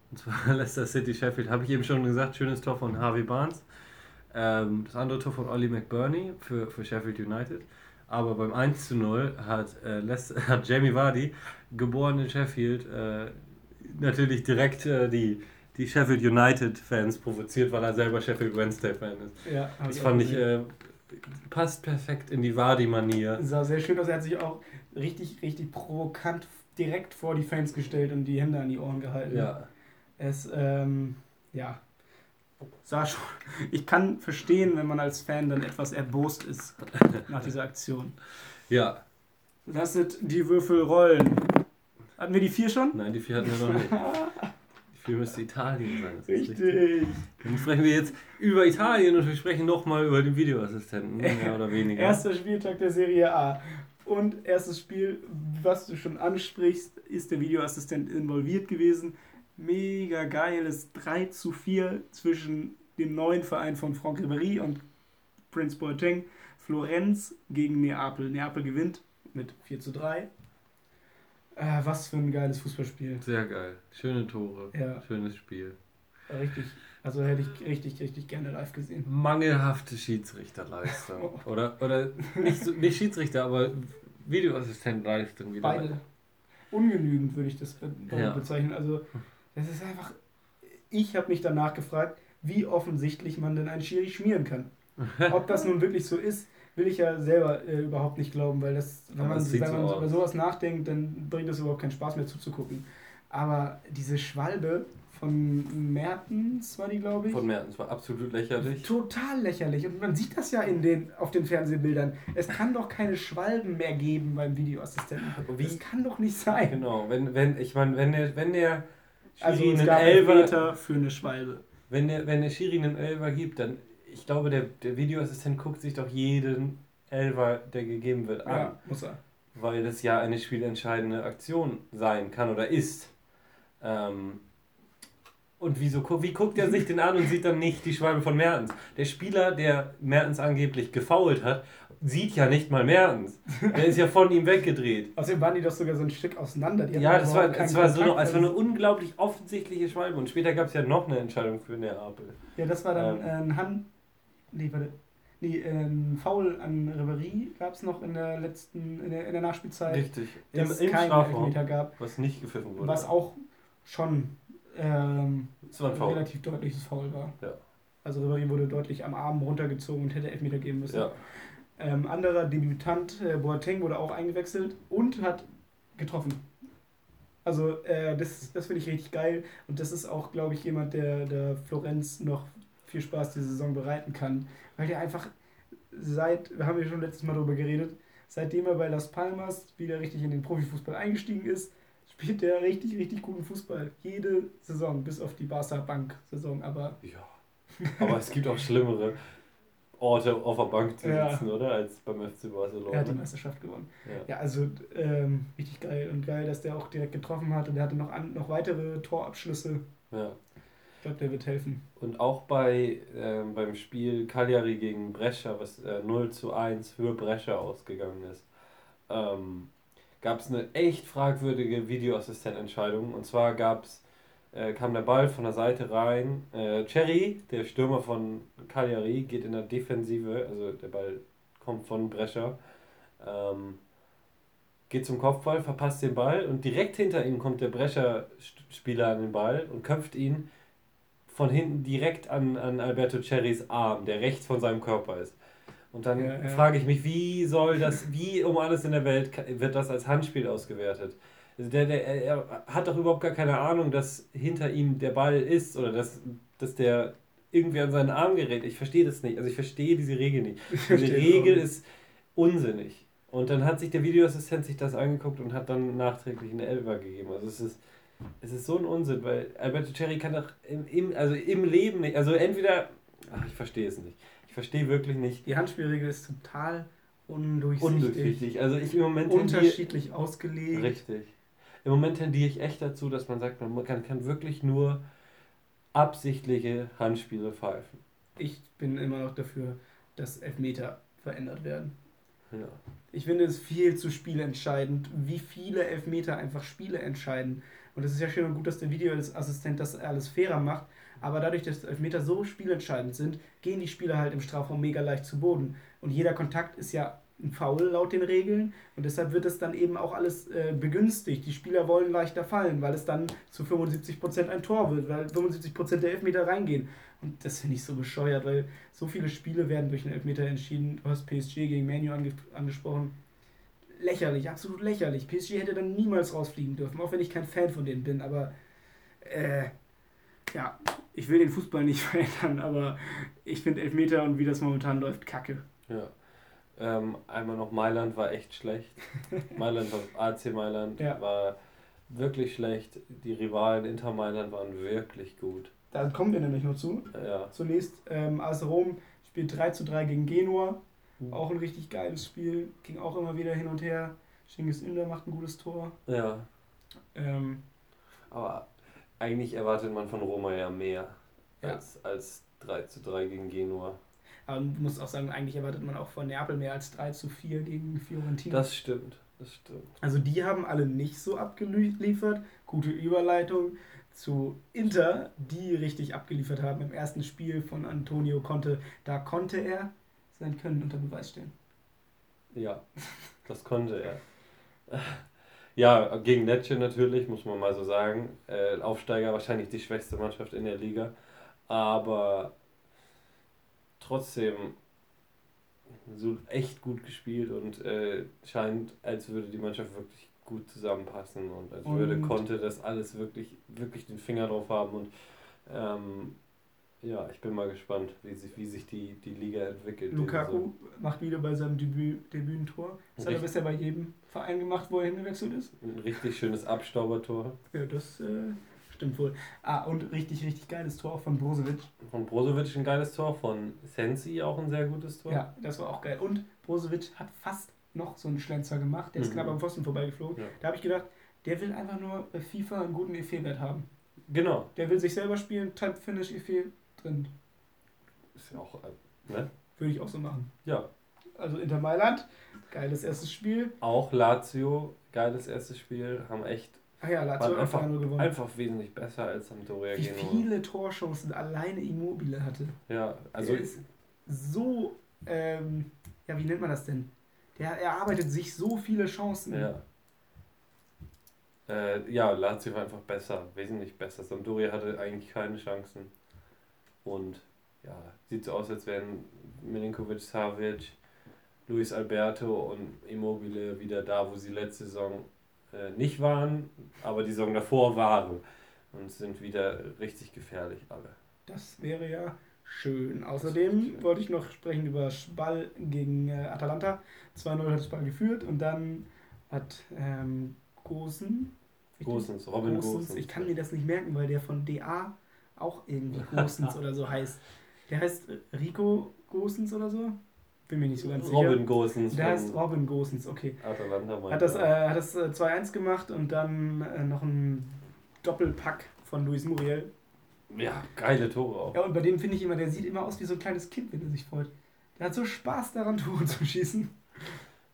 Und zwar Leicester City Sheffield, habe ich eben schon gesagt, schönes Tor von Harvey Barnes. Ähm, das andere Tor von Ollie McBurney für, für Sheffield United. Aber beim 1 zu 0 hat, äh, hat Jamie Vardy, geboren in Sheffield, äh, natürlich direkt äh, die, die Sheffield United-Fans provoziert, weil er selber Sheffield Wednesday-Fan ist. Ja, das fand ich, äh, passt perfekt in die Vardy-Manier. Sah sehr schön aus. Er hat sich auch richtig, richtig provokant direkt vor die Fans gestellt und die Hände an die Ohren gehalten. Ja. Es, ähm, ja, sah schon. Ich kann verstehen, wenn man als Fan dann etwas erbost ist nach dieser Aktion. Ja. Lasset die Würfel rollen. Hatten wir die vier schon? Nein, die vier hatten wir noch nicht. Die vier müsste Italien sein. richtig. richtig. Dann sprechen wir jetzt über Italien und wir sprechen nochmal über den Videoassistenten, mehr oder weniger. Erster Spieltag der Serie A. Und erstes Spiel, was du schon ansprichst, ist der Videoassistent involviert gewesen mega geiles 3 zu 4 zwischen dem neuen Verein von Franck Ribéry und Prince Boateng. Florenz gegen Neapel. Neapel gewinnt mit 4 zu 3. Äh, was für ein geiles Fußballspiel. Sehr geil. Schöne Tore. Ja. Schönes Spiel. Richtig. Also hätte ich richtig, richtig gerne live gesehen. Mangelhafte Schiedsrichterleistung. oder oder nicht, nicht Schiedsrichter, aber Videoassistentleistung wieder. Beide. Ungenügend würde ich das be ja. bezeichnen. Also das ist einfach. Ich habe mich danach gefragt, wie offensichtlich man denn einen Schiri schmieren kann. Ob das nun wirklich so ist, will ich ja selber äh, überhaupt nicht glauben, weil das, wenn man, wenn man so über sowas nachdenkt, dann bringt es überhaupt keinen Spaß mehr zuzugucken. Aber diese Schwalbe von Mertens war die, glaube ich. Von Mertens war absolut lächerlich. Total lächerlich. Und man sieht das ja in den, auf den Fernsehbildern. Es kann doch keine Schwalben mehr geben beim Videoassistenten. Wie? Das kann doch nicht sein. Genau, wenn, wenn, ich meine, wenn der, wenn der also es gab Elfer, Meter für eine Schwalbe. Wenn der, wenn der Schiri einen Elfer gibt, dann, ich glaube, der, der Videoassistent guckt sich doch jeden Elfer, der gegeben wird, an. Ja, muss er. Weil das ja eine spielentscheidende Aktion sein kann oder ist. Ähm, und wieso, wie guckt er sich den an und sieht dann nicht die Schwalbe von Mertens? Der Spieler, der Mertens angeblich gefault hat sieht ja nicht mal Mertens. Der ist ja von ihm weggedreht. Außerdem waren die doch sogar so ein Stück auseinander. Die ja, das war, das war so eine, also eine unglaublich offensichtliche Schwalbe. Und später gab es ja noch eine Entscheidung für Neapel. Ja, das war dann ähm, ein Hand. Nee, warte. Nee, ein Foul an Ribery gab es noch in der letzten, in der, in der Nachspielzeit. Richtig. Im, im keinen Elfmeter gab. Was nicht gepfiffen wurde. Was auch schon ähm, ein, ein relativ deutliches Foul war. Ja. Also Ribery wurde deutlich am Arm runtergezogen und hätte Elfmeter geben müssen. Ja. Ähm, anderer Debütant, äh, Boateng, wurde auch eingewechselt und hat getroffen. Also äh, das, das finde ich richtig geil und das ist auch, glaube ich, jemand, der, der Florenz noch viel Spaß diese Saison bereiten kann, weil der einfach seit, wir haben ja schon letztes Mal darüber geredet, seitdem er bei Las Palmas wieder richtig in den Profifußball eingestiegen ist, spielt der richtig, richtig guten Fußball. Jede Saison, bis auf die Barca-Bank-Saison, aber... Ja, aber es gibt auch schlimmere. Orte auf der Bank zu sitzen, ja. oder? Als beim FC Barcelona. Er hat die Meisterschaft gewonnen. Ja, ja also ähm, richtig geil. Und geil, dass der auch direkt getroffen hat und er hatte noch, an, noch weitere Torabschlüsse. Ja. Ich glaube, der wird helfen. Und auch bei, äh, beim Spiel Cagliari gegen Brescia, was äh, 0 zu 1 für Brescia ausgegangen ist, ähm, gab es eine echt fragwürdige Videoassistententscheidung. Und zwar gab es äh, kam der Ball von der Seite rein. Äh, Cherry, der Stürmer von Cagliari, geht in der Defensive, also der Ball kommt von Brescher, ähm, geht zum Kopfball, verpasst den Ball und direkt hinter ihm kommt der Brescher-Spieler an den Ball und köpft ihn von hinten direkt an, an Alberto Cherrys Arm, der rechts von seinem Körper ist. Und dann ja, ja. frage ich mich, wie soll das, wie um alles in der Welt wird das als Handspiel ausgewertet? Also der, der, er hat doch überhaupt gar keine Ahnung, dass hinter ihm der Ball ist oder dass, dass der irgendwie an seinen Arm gerät. Ich verstehe das nicht. Also ich verstehe diese Regel nicht. Diese Regel ist unsinnig. Und dann hat sich der Videoassistent sich das angeguckt und hat dann nachträglich eine Elfer gegeben. Also es ist, es ist so ein Unsinn, weil Alberto Cherry kann doch im, im, also im Leben nicht, also entweder, ach, ich verstehe es nicht. Ich verstehe wirklich nicht. Die Handspielregel ist total undurchsichtig. Undurchsichtig. Also ich im Moment unterschiedlich ausgelegt. Richtig. Im Moment tendiere ich echt dazu, dass man sagt, man kann, kann wirklich nur absichtliche Handspiele pfeifen. Ich bin immer noch dafür, dass Elfmeter verändert werden. Ja. Ich finde es viel zu spielentscheidend, wie viele Elfmeter einfach Spiele entscheiden. Und es ist ja schön und gut, dass der Videoassistent das alles fairer macht. Aber dadurch, dass Elfmeter so spielentscheidend sind, gehen die Spieler halt im Strafraum mega leicht zu Boden. Und jeder Kontakt ist ja ein Foul laut den Regeln und deshalb wird es dann eben auch alles äh, begünstigt. Die Spieler wollen leichter fallen, weil es dann zu 75% ein Tor wird, weil 75% der Elfmeter reingehen. Und das finde ich so bescheuert, weil so viele Spiele werden durch einen Elfmeter entschieden. Du hast PSG gegen Manu ange angesprochen. Lächerlich, absolut lächerlich. PSG hätte dann niemals rausfliegen dürfen, auch wenn ich kein Fan von denen bin, aber äh, ja, ich will den Fußball nicht verändern, aber ich finde Elfmeter und wie das momentan läuft, kacke. Ja. Ähm, einmal noch Mailand war echt schlecht. Mailand war AC Mailand ja. war wirklich schlecht. Die Rivalen Inter Mailand waren wirklich gut. Da kommen wir nämlich noch zu. Ja. Zunächst ähm, AS Rom spielt 3 zu 3 gegen Genua. Mhm. Auch ein richtig geiles Spiel. Ging auch immer wieder hin und her. Cengiz Ünder macht ein gutes Tor. Ja. Ähm, Aber eigentlich erwartet man von Roma ja mehr ja. Als, als 3 zu 3 gegen Genua. Aber man muss auch sagen, eigentlich erwartet man auch von Neapel mehr als 3 zu 4 gegen Fiorentina. Das stimmt, das stimmt. Also die haben alle nicht so abgeliefert. Gute Überleitung zu Inter, die richtig abgeliefert haben im ersten Spiel von Antonio Conte. Da konnte er sein Können unter Beweis stellen. Ja, das konnte er. Ja, gegen Lecce natürlich, muss man mal so sagen. Äh, Aufsteiger wahrscheinlich die schwächste Mannschaft in der Liga. Aber trotzdem so echt gut gespielt und äh, scheint, als würde die Mannschaft wirklich gut zusammenpassen und als und würde Conte das alles wirklich, wirklich den Finger drauf haben und ähm, ja, ich bin mal gespannt, wie sich, wie sich die, die Liga entwickelt. Lukaku so. macht wieder bei seinem Debüt, Debüt ein Tor. Das Richtig. hat er bisher bei jedem Verein gemacht, wo er hingewechselt ist. Ein richtig schönes Abstaubertor. Ja, das äh, Stimmt wohl. Ah, und richtig, richtig geiles Tor auch von Brozovic. Von Brozovic ein geiles Tor, von Sensi auch ein sehr gutes Tor. Ja, das war auch geil. Und Brozovic hat fast noch so einen Schlenzer gemacht, der ist mhm. knapp am Pfosten vorbeigeflogen. Ja. Da habe ich gedacht, der will einfach nur bei FIFA einen guten Effet-Wert haben. Genau. Der will sich selber spielen, Type Finish Effet drin. Ist ja auch, äh, ne? Würde ich auch so machen. Ja. Also Inter Mailand, geiles erstes Spiel. Auch Lazio, geiles erstes Spiel, haben echt Ach ja, Lazio einfach, gewonnen. einfach wesentlich besser als Sampdoria Wie Genua. viele Torchancen alleine Immobile hatte. Ja, also. Er ist so, ähm, ja, wie nennt man das denn? Der erarbeitet sich so viele Chancen. Ja. Äh, ja, Lazio war einfach besser, wesentlich besser. Sampdoria hatte eigentlich keine Chancen. Und ja, sieht so aus, als wären Milinkovic, Savic, Luis Alberto und Immobile wieder da, wo sie letzte Saison nicht waren, aber die Saison davor waren. Und sind wieder richtig gefährlich alle. Das wäre ja schön. Außerdem wollte ich noch sprechen über Spall gegen äh, Atalanta. 2-0 hat Spall geführt und dann hat ähm, Gosen. Gosens, Robin. Gosens. Ich kann mir das nicht merken, weil der von DA auch irgendwie Gosens oder so heißt. Der heißt Rico Gosens oder so? Bin mir nicht so ganz sicher. Robin Gosens. Der heißt Robin Gosens, okay. Atalanta hat das, äh, hat das äh, 2-1 gemacht und dann äh, noch ein Doppelpack von Luis Muriel. Ja, geile Tore auch. Ja, und bei dem finde ich immer, der sieht immer aus wie so ein kleines Kind, wenn er sich freut. Der hat so Spaß daran, Tore zu schießen.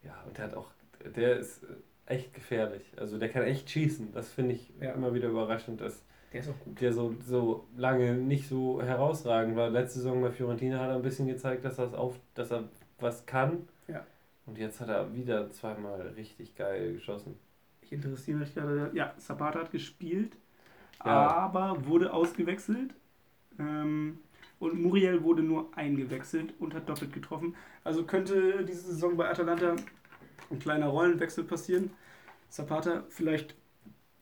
Ja, und der hat auch, der ist äh, echt gefährlich. Also der kann echt schießen. Das finde ich ja. immer wieder überraschend, dass der ist auch gut. Der so, so lange nicht so herausragend war. Letzte Saison bei Fiorentina hat er ein bisschen gezeigt, dass, das auf, dass er was kann. Ja. Und jetzt hat er wieder zweimal richtig geil geschossen. Ich interessiere mich gerade. Ja, Sabata hat gespielt, ja. aber wurde ausgewechselt. Ähm, und Muriel wurde nur eingewechselt und hat doppelt getroffen. Also könnte diese Saison bei Atalanta ein kleiner Rollenwechsel passieren. Zapata vielleicht,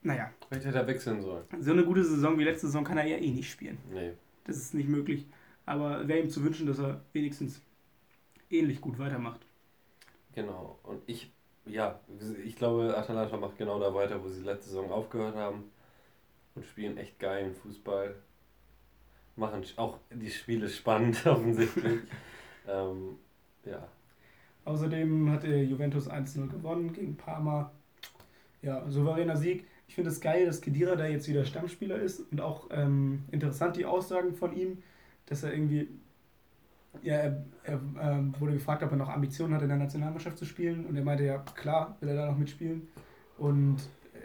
naja. Vielleicht hätte er wechseln sollen. So eine gute Saison wie letzte Saison kann er ja eh nicht spielen. Nee. Das ist nicht möglich. Aber wäre ihm zu wünschen, dass er wenigstens ähnlich gut weitermacht. Genau. Und ich, ja, ich glaube, Atalanta macht genau da weiter, wo sie letzte Saison aufgehört haben. Und spielen echt geilen Fußball. Machen auch die Spiele spannend, offensichtlich. ähm, ja. Außerdem hat Juventus 1-0 gewonnen gegen Parma. Ja, souveräner Sieg. Ich finde es geil, dass Kedira da jetzt wieder Stammspieler ist und auch ähm, interessant die Aussagen von ihm, dass er irgendwie, ja, er, er äh, wurde gefragt, ob er noch Ambitionen hat, in der Nationalmannschaft zu spielen und er meinte, ja, klar, will er da noch mitspielen. Und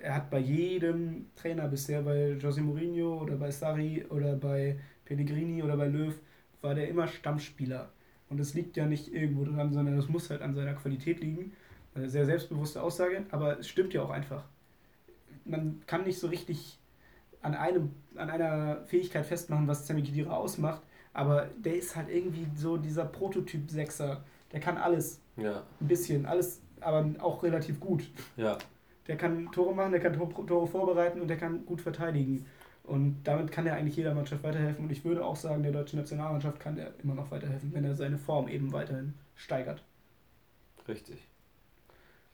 er hat bei jedem Trainer bisher, bei José Mourinho oder bei Sarri oder bei Pellegrini oder bei Löw, war der immer Stammspieler. Und es liegt ja nicht irgendwo dran, sondern es muss halt an seiner Qualität liegen. Eine sehr selbstbewusste Aussage, aber es stimmt ja auch einfach. Man kann nicht so richtig an, einem, an einer Fähigkeit festmachen, was Sammy Khedira ausmacht, aber der ist halt irgendwie so dieser Prototyp-Sechser. Der kann alles. Ja. Ein bisschen, alles, aber auch relativ gut. Ja. Der kann Tore machen, der kann Tore vorbereiten und der kann gut verteidigen. Und damit kann er eigentlich jeder Mannschaft weiterhelfen. Und ich würde auch sagen, der deutschen Nationalmannschaft kann er immer noch weiterhelfen, wenn er seine Form eben weiterhin steigert. Richtig.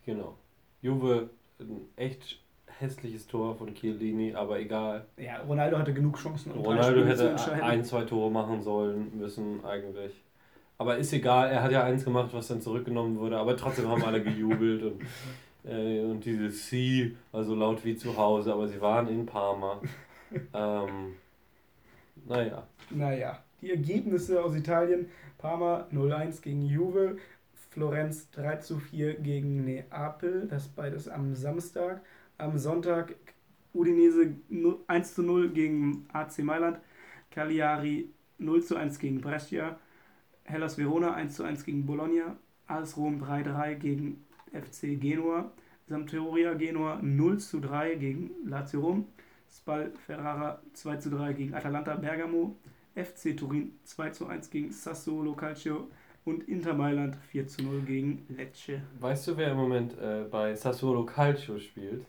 Genau. Juve, ein echt hässliches Tor von Chiellini, aber egal. Ja, Ronaldo hatte genug Chancen. Um Ronaldo hätte ein, zwei Tore machen sollen müssen eigentlich. Aber ist egal, er hat ja eins gemacht, was dann zurückgenommen wurde, aber trotzdem haben alle gejubelt und, äh, und dieses Sie, also laut wie zu Hause, aber sie waren in Parma. ähm, naja. Naja, die Ergebnisse aus Italien: Parma 0-1 gegen Juve, Florenz 3 4 gegen Neapel, das beides am Samstag. Am Sonntag Udinese 1 0 gegen AC Mailand, Cagliari 0 1 gegen Brescia, Hellas Verona 1 1 gegen Bologna, AS Rom 3-3 gegen FC Genua, Sampdoria Genua 0 3 gegen Lazio Rom, Spal Ferrara 2 zu 3 gegen Atalanta Bergamo, FC Turin 2 zu 1 gegen Sassuolo Calcio und Inter Mailand 4 zu 0 gegen Lecce. Weißt du, wer im Moment äh, bei Sassuolo Calcio spielt?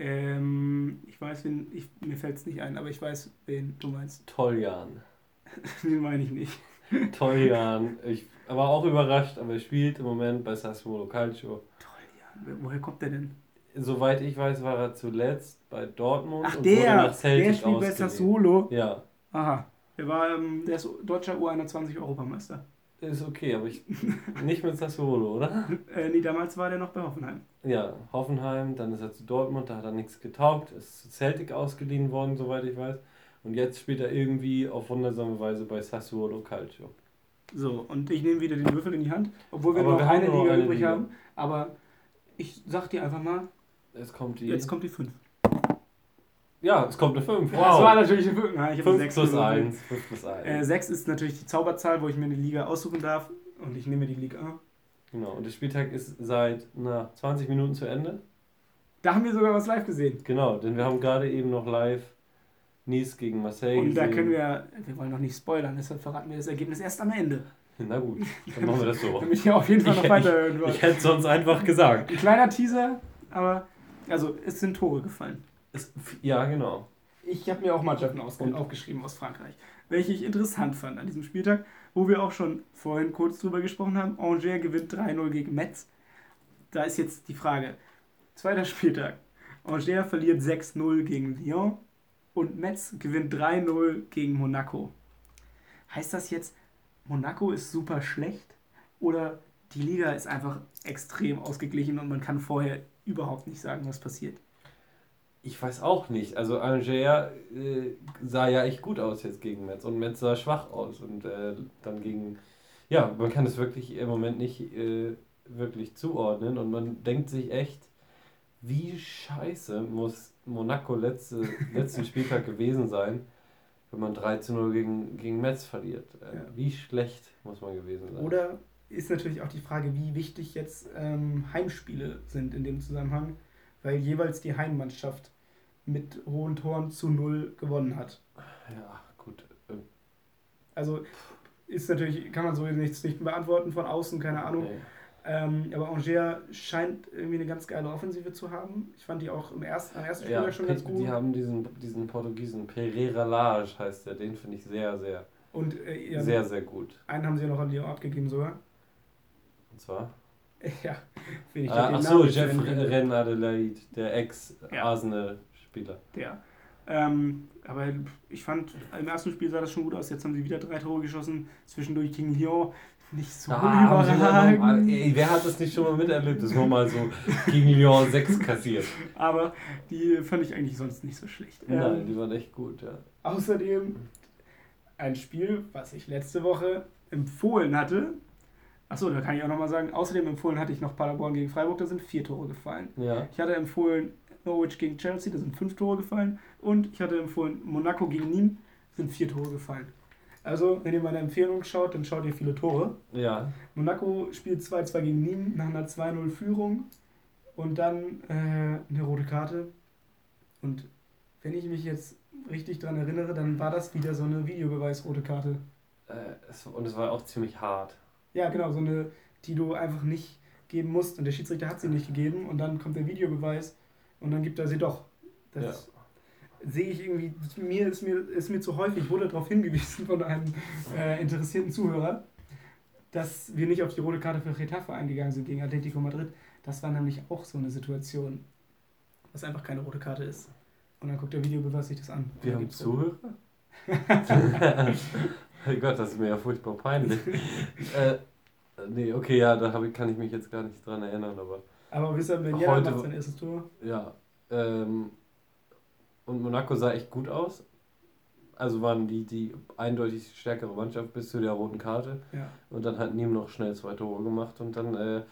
Ähm, ich weiß, wen, ich, mir fällt es nicht ein, aber ich weiß, wen du meinst. Toljan. den meine ich nicht. Toljan. Ich war auch überrascht, aber er spielt im Moment bei Sassuolo Calcio. Toljan. Woher kommt der denn? Soweit ich weiß, war er zuletzt bei Dortmund Ach, und der, wurde nach Celtic der spielt bei Sassuolo? Ja. Aha. Der war ähm, der ist deutscher U21-Europameister. Ist okay, aber ich nicht mit Sassuolo, oder? äh, nee, damals war der noch bei Hoffenheim. Ja, Hoffenheim, dann ist er zu Dortmund, da hat er nichts getaugt, ist zu Celtic ausgeliehen worden, soweit ich weiß. Und jetzt spielt er irgendwie auf wundersame Weise bei Sassuolo Calcio. So, und ich nehme wieder den Würfel in die Hand, obwohl wir aber noch wir eine Liga übrig Liga. haben. Aber ich sag dir einfach mal, es kommt die. Jetzt kommt die 5. Ja, es kommt eine 5. Wow. Das war natürlich eine 5. Ja, 5 plus 1. 5 plus 1. Äh, 6 ist natürlich die Zauberzahl, wo ich mir eine Liga aussuchen darf. Und ich nehme die Liga A. Genau, und der Spieltag ist seit na, 20 Minuten zu Ende. Da haben wir sogar was live gesehen. Genau, denn wir haben gerade eben noch live Nice gegen Marseille Und da können wir, wir wollen noch nicht spoilern, deshalb verraten wir das Ergebnis erst am Ende. Na gut, dann machen wir das so. Damit ich auf jeden Fall noch weiterhören Ich, ich hätte sonst einfach gesagt. Ein kleiner Teaser, aber also es sind Tore gefallen. Es, ja, genau. Ich habe mir auch Mannschaften aufgeschrieben aus Frankreich, welche ich interessant fand an diesem Spieltag, wo wir auch schon vorhin kurz drüber gesprochen haben. Angers gewinnt 3-0 gegen Metz. Da ist jetzt die Frage. Zweiter Spieltag. Angers verliert 6-0 gegen Lyon und Metz gewinnt 3-0 gegen Monaco. Heißt das jetzt, Monaco ist super schlecht oder die Liga ist einfach extrem ausgeglichen und man kann vorher überhaupt nicht sagen, was passiert? Ich weiß auch nicht. Also Angers äh, sah ja echt gut aus jetzt gegen Metz und Metz sah schwach aus und äh, dann gegen ja, man kann es wirklich im Moment nicht äh, wirklich zuordnen und man denkt sich echt, wie scheiße muss Monaco letzte, letzten Spieltag gewesen sein, wenn man 13-0 gegen, gegen Metz verliert. Äh, ja. Wie schlecht muss man gewesen sein. Oder ist natürlich auch die Frage, wie wichtig jetzt ähm, Heimspiele sind in dem Zusammenhang, weil jeweils die Heimmannschaft mit hohen Toren zu null gewonnen hat. Ja, gut. Also ist natürlich, kann man so nichts nicht beantworten von außen, keine Ahnung. Nee. Ähm, aber Angers scheint irgendwie eine ganz geile Offensive zu haben. Ich fand die auch im ersten, am ersten Spieltag ja, schon ganz gut. Die haben diesen, diesen Portugiesen, Pereira Lage heißt der, den finde ich sehr, sehr, Und, äh, ja, sehr, sehr gut. Einen haben sie ja noch an Lyon abgegeben sogar. Und zwar? Ja, finde ich. Ah, Achso, Jeff Ren Adelaide, der Ex-Arsenal-Spieler. Der. Ähm, aber ich fand, im ersten Spiel sah das schon gut aus. Jetzt haben sie wieder drei Tore geschossen. Zwischendurch gegen Lyon nicht so ah, überragend. Ey, wer hat das nicht schon mal miterlebt, dass man mal so gegen Lyon 6 kassiert? Aber die fand ich eigentlich sonst nicht so schlecht. Nein, ähm, die waren echt gut, ja. Außerdem ein Spiel, was ich letzte Woche empfohlen hatte. Achso, da kann ich auch nochmal sagen, außerdem empfohlen hatte ich noch Paderborn gegen Freiburg, da sind vier Tore gefallen. Ja. Ich hatte empfohlen Norwich gegen Chelsea, da sind fünf Tore gefallen. Und ich hatte empfohlen Monaco gegen Nîmes, sind vier Tore gefallen. Also, wenn ihr meine Empfehlung schaut, dann schaut ihr viele Tore. Ja. Monaco spielt 2-2 gegen Nîmes nach einer 2-0-Führung und dann äh, eine rote Karte. Und wenn ich mich jetzt richtig daran erinnere, dann war das wieder so eine Videobeweis-rote Karte. Äh, es, und es war auch ziemlich hart. Ja, genau, so eine, die du einfach nicht geben musst. Und der Schiedsrichter hat sie nicht gegeben und dann kommt der Videobeweis und dann gibt er sie doch. Das ja. sehe ich irgendwie, mir ist mir, ist mir zu häufig, wurde darauf hingewiesen von einem äh, interessierten Zuhörer, dass wir nicht auf die rote Karte für Getafe eingegangen sind gegen Atletico Madrid. Das war nämlich auch so eine Situation, was einfach keine rote Karte ist. Und dann guckt der Videobeweis sich das an. Wir haben Zuhörer? oh Gott, das ist mir ja furchtbar peinlich. äh, nee, okay, ja, da ich, kann ich mich jetzt gar nicht dran erinnern, aber. Aber wisst ihr, wenn jeder macht sein erstes Tor? Ja. Ähm, und Monaco sah echt gut aus. Also waren die die eindeutig stärkere Mannschaft bis zu der roten Karte. Ja. Und dann hat Niem noch schnell zwei Tore gemacht und dann äh,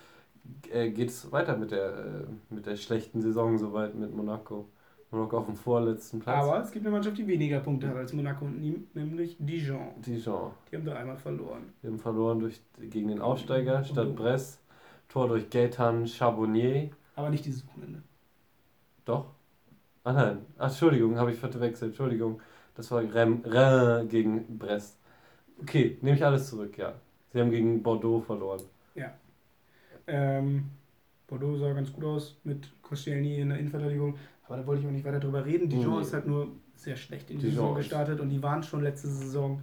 äh, geht es weiter mit der, äh, mit der schlechten Saison soweit mit Monaco. Monaco auf dem vorletzten Platz. Aber es gibt eine Mannschaft, die weniger Punkte hat als Monaco nämlich Dijon. Dijon. Die haben da einmal verloren. Die haben verloren durch, gegen den Aufsteiger Stadt Brest. Tor durch Gaetan Charbonnier. Aber nicht dieses Wochenende. Doch. Ah nein. Ach, Entschuldigung, habe ich verwechselt. Entschuldigung. Das war Rem, Rem gegen Brest. Okay, nehme ich alles zurück, ja. Sie haben gegen Bordeaux verloren. Ja. Ähm, Bordeaux sah ganz gut aus mit Koscielny in der Innenverteidigung. Aber da wollte ich auch nicht weiter drüber reden. Dijon mhm. ist halt nur sehr schlecht in die Dijon Saison gestartet und die waren schon letzte Saison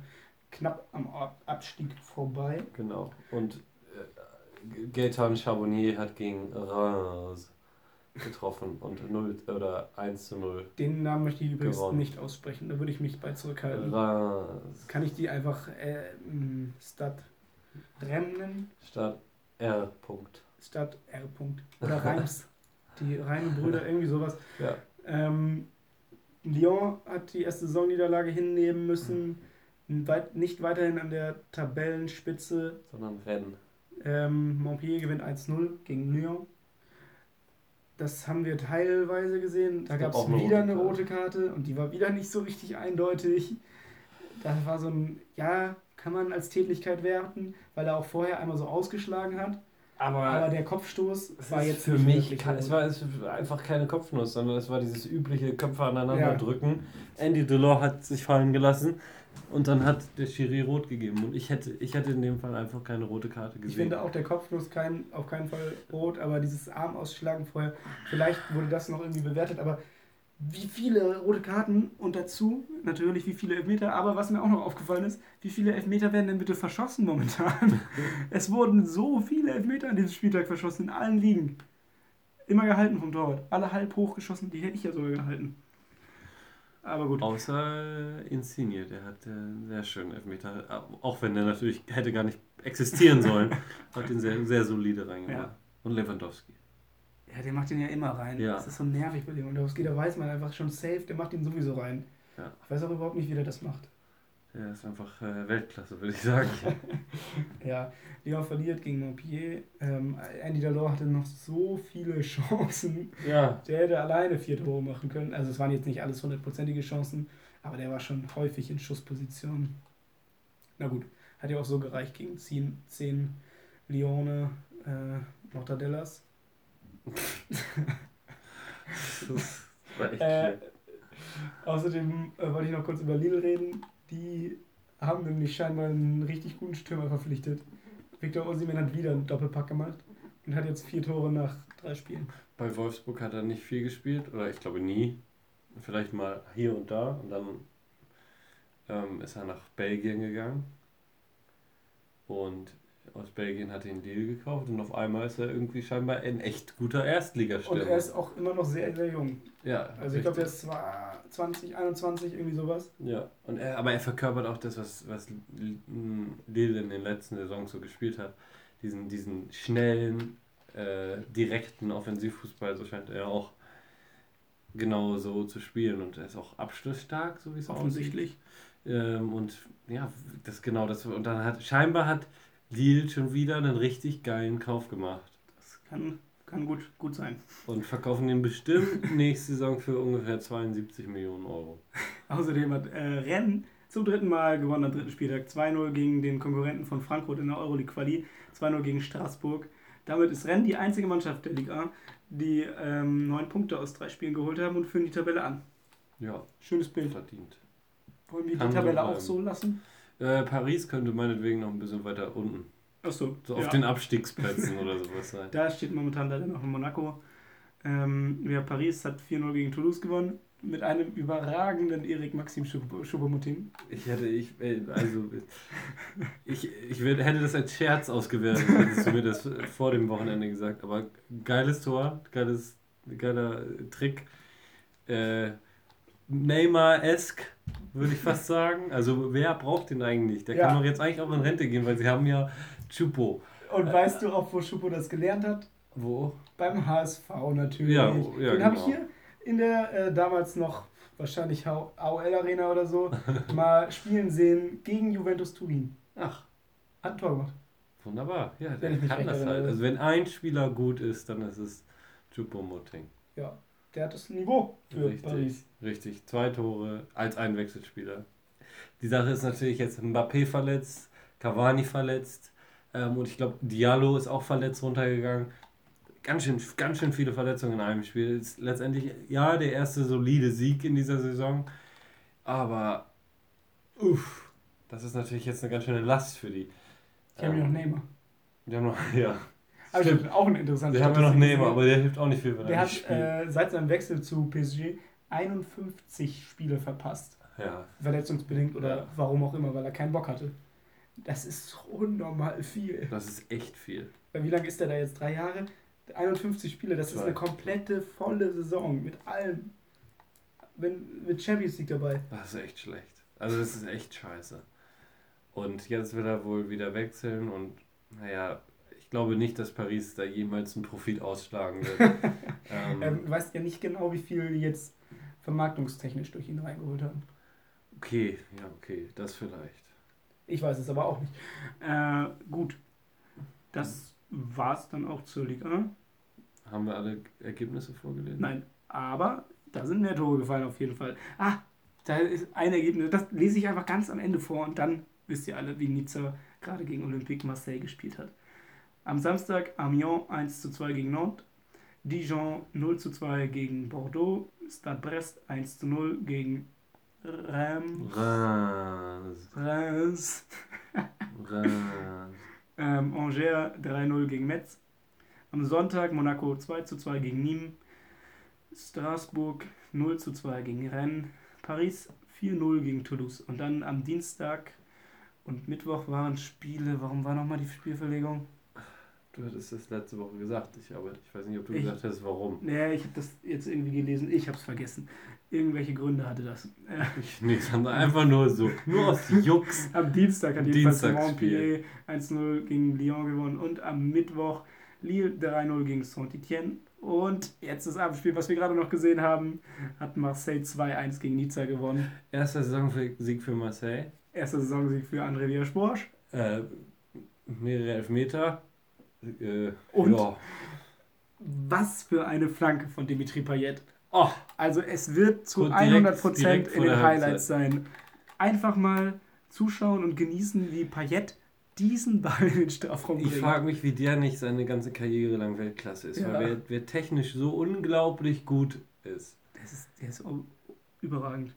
knapp am Abstieg vorbei. Genau. Und äh, Gaetan Charbonnier hat gegen Reims getroffen und 0 oder 1 zu 0. Den Namen möchte ich übrigens gewonnen. nicht aussprechen, da würde ich mich bei zurückhalten. Reims. Kann ich die einfach äh, Stadt Rem nennen? Stadt R. Stadt R. Oder Reims. die Brüder, irgendwie sowas. Ja. Ähm, Lyon hat die erste Saisonniederlage hinnehmen müssen, weit, nicht weiterhin an der Tabellenspitze. Sondern Rennen. Ähm, Montpellier gewinnt 1-0 gegen Lyon. Das haben wir teilweise gesehen. Da gab es wieder eine rote Karte und die war wieder nicht so richtig eindeutig. Das war so ein, ja, kann man als Tätigkeit werten, weil er auch vorher einmal so ausgeschlagen hat. Aber, aber der Kopfstoß war jetzt für mich, kein, es war einfach keine Kopfnuss, sondern es war dieses übliche Köpfe aneinander ja. drücken. Andy Delors hat sich fallen gelassen und dann hat der Schiri rot gegeben und ich hätte, ich hätte in dem Fall einfach keine rote Karte gesehen. Ich finde auch der Kopfnuss kein, auf keinen Fall rot, aber dieses Armausschlagen vorher, vielleicht wurde das noch irgendwie bewertet, aber wie viele rote Karten und dazu natürlich wie viele Elfmeter. Aber was mir auch noch aufgefallen ist, wie viele Elfmeter werden denn bitte verschossen momentan? es wurden so viele Elfmeter an diesem Spieltag verschossen, in allen Ligen. Immer gehalten vom Torwart. Alle halb hoch geschossen, die hätte ich ja sogar gehalten. Aber gut. Außer Insigne, der hat einen sehr schönen Elfmeter, auch wenn der natürlich hätte gar nicht existieren sollen, hat ihn sehr, sehr solide reingemacht. Ja. Und Lewandowski. Ja, der macht den ja immer rein. Ja. Das ist so nervig bei dem. Und Lewandowski, da weiß man einfach schon safe, der macht ihn sowieso rein. Ja. Ich weiß auch überhaupt nicht, wie der das macht. Der ist einfach äh, Weltklasse, würde ich sagen. ja, Lyon verliert gegen Montpellier. Ähm, Andy Delors hatte noch so viele Chancen. Ja. Der hätte alleine vier Tore machen können. Also es waren jetzt nicht alles hundertprozentige Chancen, aber der war schon häufig in Schussposition. Na gut, hat ja auch so gereicht gegen 10, 10 Lione äh, Mortadellas das war echt äh, Außerdem äh, wollte ich noch kurz über Lille reden. Die haben nämlich scheinbar einen richtig guten Stürmer verpflichtet. Victor Osimhen hat wieder einen Doppelpack gemacht und hat jetzt vier Tore nach drei Spielen. Bei Wolfsburg hat er nicht viel gespielt, oder ich glaube nie. Vielleicht mal hier und da. Und dann ähm, ist er nach Belgien gegangen. Und aus Belgien hat den Deal gekauft und auf einmal ist er irgendwie scheinbar ein echt guter Erstligastürmer. Und er ist auch immer noch sehr, sehr jung. Ja. Also ich glaube, er ist zwar 20, 21, irgendwie sowas. Ja, und er, aber er verkörpert auch das, was, was Lille in den letzten Saisons so gespielt hat. Diesen, diesen schnellen, äh, direkten Offensivfußball, so scheint er auch genau so zu spielen. Und er ist auch abschlussstark, so wie es Offensichtlich. Ähm, und ja, das genau das. Und dann hat scheinbar hat Lille schon wieder einen richtig geilen Kauf gemacht. Das kann, kann gut, gut sein. Und verkaufen den bestimmt nächste Saison für ungefähr 72 Millionen Euro. Außerdem hat äh, Rennes zum dritten Mal gewonnen am dritten Spieltag. 2-0 gegen den Konkurrenten von Frankfurt in der Euroleague Quali, 2-0 gegen Straßburg. Damit ist Rennes die einzige Mannschaft der Liga, die ähm, neun Punkte aus drei Spielen geholt haben und führen die Tabelle an. Ja. Schönes Bild. Verdient. Wollen wir die Tabelle auch so lassen? Äh, Paris könnte meinetwegen noch ein bisschen weiter unten. Ach so. So auf ja. den Abstiegsplätzen oder sowas sein. Da steht momentan leider noch in Monaco. Ähm, ja, Paris hat 4-0 gegen Toulouse gewonnen. Mit einem überragenden Erik Maxim Choupo-Moting. Ich hätte, ich, äh, also, ich, ich hätte das als Scherz ausgewertet, hättest du mir das vor dem Wochenende gesagt. Aber geiles Tor, geiles, geiler Trick. Äh, Neymar-esque, würde ich fast sagen. Also wer braucht den eigentlich? Der ja. kann doch jetzt eigentlich auch in Rente gehen, weil sie haben ja Chupo. Und weißt du auch, wo Chupo das gelernt hat? Wo? Beim HSV natürlich. Ja, ja Den genau. habe ich hier in der äh, damals noch wahrscheinlich AOL Arena oder so mal spielen sehen gegen Juventus Turin. Ach. Hat ein Tor gemacht. Wunderbar. Ja, der kann das halt. Also wenn ein Spieler gut ist, dann ist es Chupo Moting. Ja der hat das Niveau für richtig, Paris. Richtig, zwei Tore als Einwechselspieler. Die Sache ist natürlich jetzt Mbappé verletzt, Cavani verletzt ähm, und ich glaube Diallo ist auch verletzt runtergegangen. Ganz schön, ganz schön viele Verletzungen in einem Spiel. Ist letztendlich, ja, der erste solide Sieg in dieser Saison, aber uff, das ist natürlich jetzt eine ganz schöne Last für die. Die haben ja noch Neymar. Die haben noch, ja, aber Stimmt. auch ein interessanter Der haben wir noch Neymar, aber der hilft auch nicht viel, wenn der er nicht hat äh, seit seinem Wechsel zu PSG 51 Spiele verpasst. Ja. Verletzungsbedingt oder ja. warum auch immer, weil er keinen Bock hatte. Das ist unnormal viel. Das ist echt viel. Wie lange ist der da jetzt? Drei Jahre? 51 Spiele, das Zwei. ist eine komplette volle Saison mit allem. Wenn, mit Champions League dabei. Das ist echt schlecht. Also das ist echt scheiße. Und jetzt will er wohl wieder wechseln und naja, ich glaube nicht, dass Paris da jemals einen Profit ausschlagen wird. ähm, er weiß ja nicht genau, wie viel die jetzt vermarktungstechnisch durch ihn reingeholt haben. Okay, ja, okay, das vielleicht. Ich weiß es aber auch nicht. Äh, gut. Das war es dann auch zur Liga. Haben wir alle Ergebnisse vorgelesen? Nein, aber da sind mehr Tore gefallen auf jeden Fall. Ah, da ist ein Ergebnis, das lese ich einfach ganz am Ende vor und dann wisst ihr alle, wie Nizza gerade gegen Olympique Marseille gespielt hat. Am Samstag Amiens 1 zu 2 gegen Nantes, Dijon 0 zu 2 gegen Bordeaux, Stade Brest 1 zu 0 gegen Reims. Reims. Reims. ähm, Angers 3-0 gegen Metz. Am Sonntag Monaco 2 zu 2 gegen Nîmes. Straßburg 0 zu 2 gegen Rennes. Paris 4-0 gegen Toulouse. Und dann am Dienstag und Mittwoch waren Spiele. Warum war nochmal die Spielverlegung? Du hattest das letzte Woche gesagt, ich, aber ich weiß nicht, ob du ich, gesagt hast, warum. Nee, ich habe das jetzt irgendwie gelesen, ich habe es vergessen. Irgendwelche Gründe hatte das. Ich, nee, haben einfach nur so, nur aus Jux. am Dienstag hat jedenfalls Montpellier 1-0 gegen Lyon gewonnen und am Mittwoch Lille 3-0 gegen Saint-Etienne. Und jetzt das Abendspiel, was wir gerade noch gesehen haben, hat Marseille 2-1 gegen Nizza gewonnen. Erster Saisonsieg für Marseille. Erster Saisonsieg für André Villas-Bosch. Äh, mehrere Elfmeter. Äh, und ja. was für eine Flanke von Dimitri Payet. Oh, also es wird zu direkt, 100% direkt in den Highlights sein. Einfach mal zuschauen und genießen, wie Payet diesen Ball in den Strafraum bringt. Ich frage mich, wie der nicht seine ganze Karriere lang Weltklasse ist, ja. weil wer, wer, technisch so unglaublich gut ist. Das ist der ist überragend.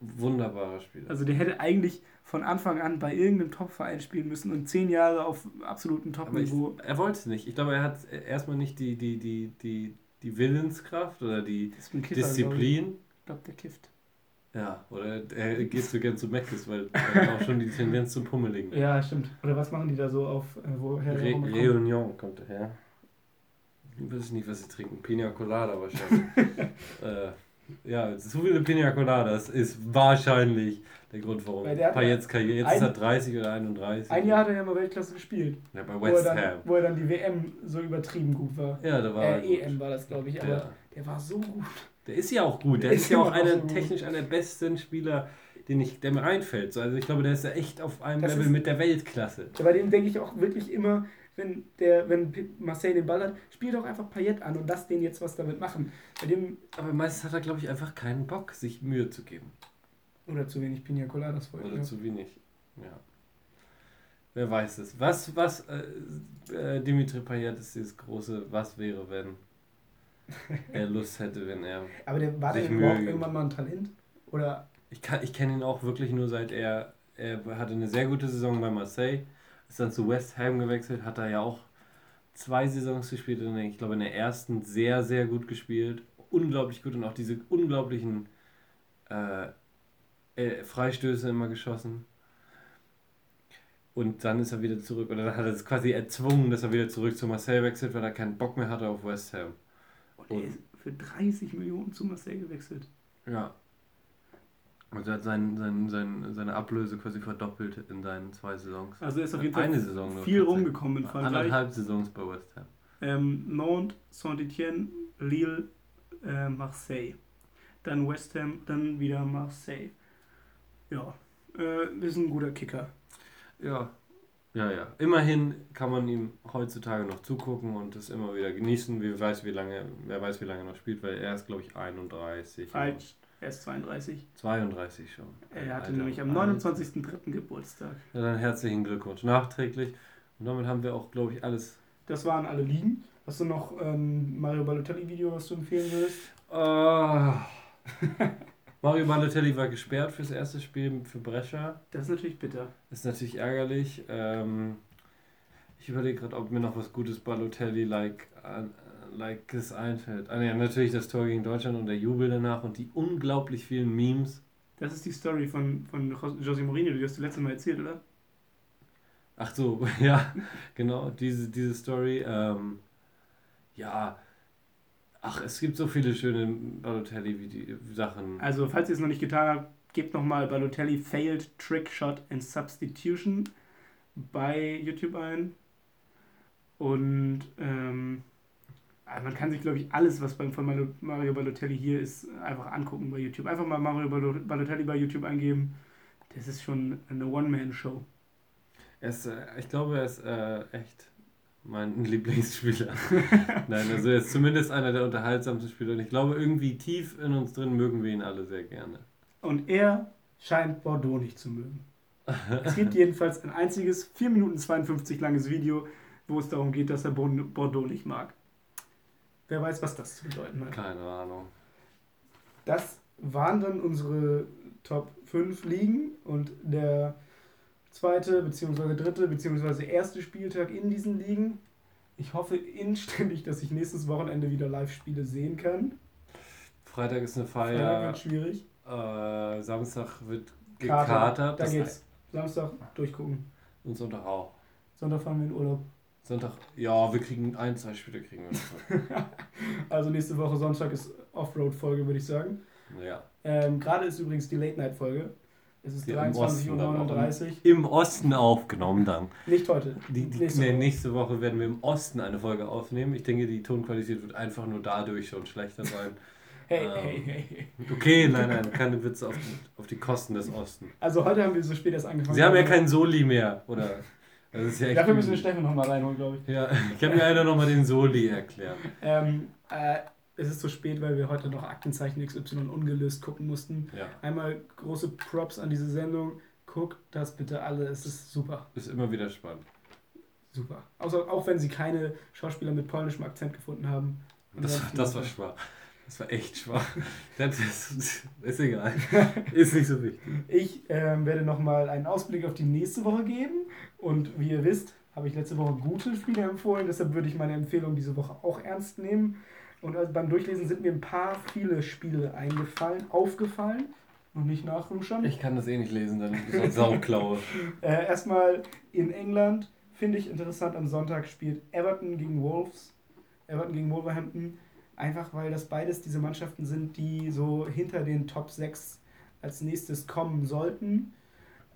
Wunderbarer Spieler. Also der hätte eigentlich von Anfang an bei irgendeinem Top-Verein spielen müssen und zehn Jahre auf absolutem Top-Niveau. Er wollte es nicht. Ich glaube, er hat erstmal nicht die, die, die, die, die Willenskraft oder die Disziplin. Ich glaube, der kifft. Ja, oder er geht so gern zu Meckes, weil er auch schon die Tendenz zum Pummeligen. Ja, stimmt. Oder was machen die da so auf, äh, woher Re Reunion kommt her. Ich weiß nicht, was sie trinken. Pina Colada wahrscheinlich. äh, ja, zu viele Pina Coladas ist wahrscheinlich der Grund, warum Payets Karriere. Jetzt ein, ist er 30 oder 31. Ein Jahr hat er ja mal Weltklasse gespielt. Ja, bei West wo Ham. Dann, wo er dann die WM so übertrieben gut war. Ja, da war äh, EM war das, glaube ich. Aber ja. der war so gut. Der ist ja auch gut. Der, der ist, ja auch einer, technisch einer der besten Spieler, den ich, der mir einfällt. Also ich glaube, der ist ja echt auf einem das Level ist, mit der Weltklasse. Bei dem denke ich auch wirklich immer, wenn, der, wenn Marseille den Ball hat, spiel doch einfach Payet an und lass den jetzt was damit machen. Bei dem, Aber meistens hat er, glaube ich, einfach keinen Bock, sich Mühe zu geben. Oder zu wenig Pina Coladas vorher. Oder ja. zu wenig, ja. Wer weiß es. Was, was, äh, äh, Dimitri Payet ist dieses große Was wäre, wenn er Lust hätte, wenn er. Aber der war der überhaupt irgendwann mal ein Talent? Oder? Ich, ich kenne ihn auch wirklich nur seit er. Er hatte eine sehr gute Saison bei Marseille, ist dann zu West Ham gewechselt, hat er ja auch zwei Saisons gespielt und ich glaube in der ersten sehr, sehr gut gespielt. Unglaublich gut und auch diese unglaublichen äh, äh, Freistöße immer geschossen. Und dann ist er wieder zurück, oder dann hat er es quasi erzwungen, dass er wieder zurück zu Marseille wechselt, weil er keinen Bock mehr hatte auf West Ham. Und er ist für 30 Millionen zu Marseille gewechselt. Ja. Also er hat sein, sein, sein, seine Ablöse quasi verdoppelt in seinen zwei Saisons. Also er ist auf jeden Fall Eine Saison viel rumgekommen in Frankreich. Anderthalb Saisons bei West Ham. Ähm, Nantes, Saint-Etienne, Lille, äh, Marseille. Dann West Ham, dann wieder Marseille. Ja, äh, ist ein guter Kicker. Ja, ja, ja. Immerhin kann man ihm heutzutage noch zugucken und es immer wieder genießen. Wer weiß, wie lange, wer weiß, wie lange er noch spielt, weil er ist, glaube ich, 31. Falsch. Er ist 32. 32 schon. Er hatte Alter, nämlich am 29.03. Geburtstag. Ja, dann herzlichen Glückwunsch nachträglich. Und damit haben wir auch, glaube ich, alles. Das waren alle Ligen. Hast du noch ein Mario Balotelli-Video, was du empfehlen würdest? Uh, Mario Balotelli war gesperrt fürs erste Spiel für Brescia. Das ist natürlich bitter. Das ist natürlich ärgerlich. Ähm, ich überlege gerade, ob mir noch was Gutes Balotelli-like like es einfällt. Ah, ja, natürlich das Tor gegen Deutschland und der Jubel danach und die unglaublich vielen Memes. Das ist die Story von, von José Mourinho, die hast du letztes Mal erzählt, oder? Ach so, ja, genau, diese, diese Story. Ähm, ja, Ach, es gibt so viele schöne Balotelli-Sachen. Also, falls ihr es noch nicht getan habt, gebt nochmal Balotelli Failed Trick Shot and Substitution bei YouTube ein. Und ähm, man kann sich, glaube ich, alles, was beim von Mario Balotelli hier ist, einfach angucken bei YouTube. Einfach mal Mario Balotelli bei YouTube eingeben. Das ist schon eine One-Man-Show. äh, ich glaube, er ist äh, echt mein Lieblingsspieler. Nein, also er ist zumindest einer der unterhaltsamsten Spieler. Und ich glaube, irgendwie tief in uns drin mögen wir ihn alle sehr gerne. Und er scheint Bordeaux nicht zu mögen. es gibt jedenfalls ein einziges 4 Minuten 52 langes Video, wo es darum geht, dass er Bordeaux nicht mag. Wer weiß, was das zu bedeuten hat. Keine Ahnung. Das waren dann unsere Top 5 Ligen und der zweite, beziehungsweise dritte, beziehungsweise erste Spieltag in diesen Ligen. Ich hoffe inständig, dass ich nächstes Wochenende wieder Live-Spiele sehen kann. Freitag ist eine Feier. Freitag wird schwierig. Äh, Samstag wird gekatert. Da geht's. Samstag durchgucken. Und Sonntag auch. Sonntag fahren wir in Urlaub. Sonntag, ja, wir kriegen ein, zwei Spiele kriegen wir. also nächste Woche Sonntag ist Offroad-Folge, würde ich sagen. Ja. Ähm, Gerade ist übrigens die Late-Night-Folge. Es ist 23.39 Uhr. Im Osten aufgenommen dann. Nicht heute. Die, die, nächste, nee, Woche. nächste Woche werden wir im Osten eine Folge aufnehmen. Ich denke, die Tonqualität wird einfach nur dadurch schon schlechter sein. hey, ähm, hey, hey, hey. Okay, nein, nein, keine Witze auf, auf die Kosten des Osten. Also heute haben wir so spät erst angefangen. Sie haben ja keinen Soli mehr, oder? Ja Dafür müssen wir Steffen nochmal reinholen, glaube ich. Ja, ich habe mir einer nochmal den Soli erklärt. Ähm, äh, es ist zu spät, weil wir heute noch Aktenzeichen XY ungelöst gucken mussten. Ja. Einmal große Props an diese Sendung. Guckt das bitte alle, es ist super. Ist immer wieder spannend. Super. Außer, auch wenn sie keine Schauspieler mit polnischem Akzent gefunden haben. Das, das war schwach. Das war echt schwach. Das ist, ist egal. Ist nicht so wichtig. Ich äh, werde nochmal einen Ausblick auf die nächste Woche geben. Und wie ihr wisst, habe ich letzte Woche gute Spiele empfohlen. Deshalb würde ich meine Empfehlung diese Woche auch ernst nehmen. Und beim Durchlesen sind mir ein paar viele Spiele eingefallen, aufgefallen. noch nicht nachluschern. Ich kann das eh nicht lesen, dann ist das Sauklaue. äh, erstmal in England finde ich interessant, am Sonntag spielt Everton gegen Wolves. Everton gegen Wolverhampton. Einfach weil das beides diese Mannschaften sind, die so hinter den Top 6 als nächstes kommen sollten.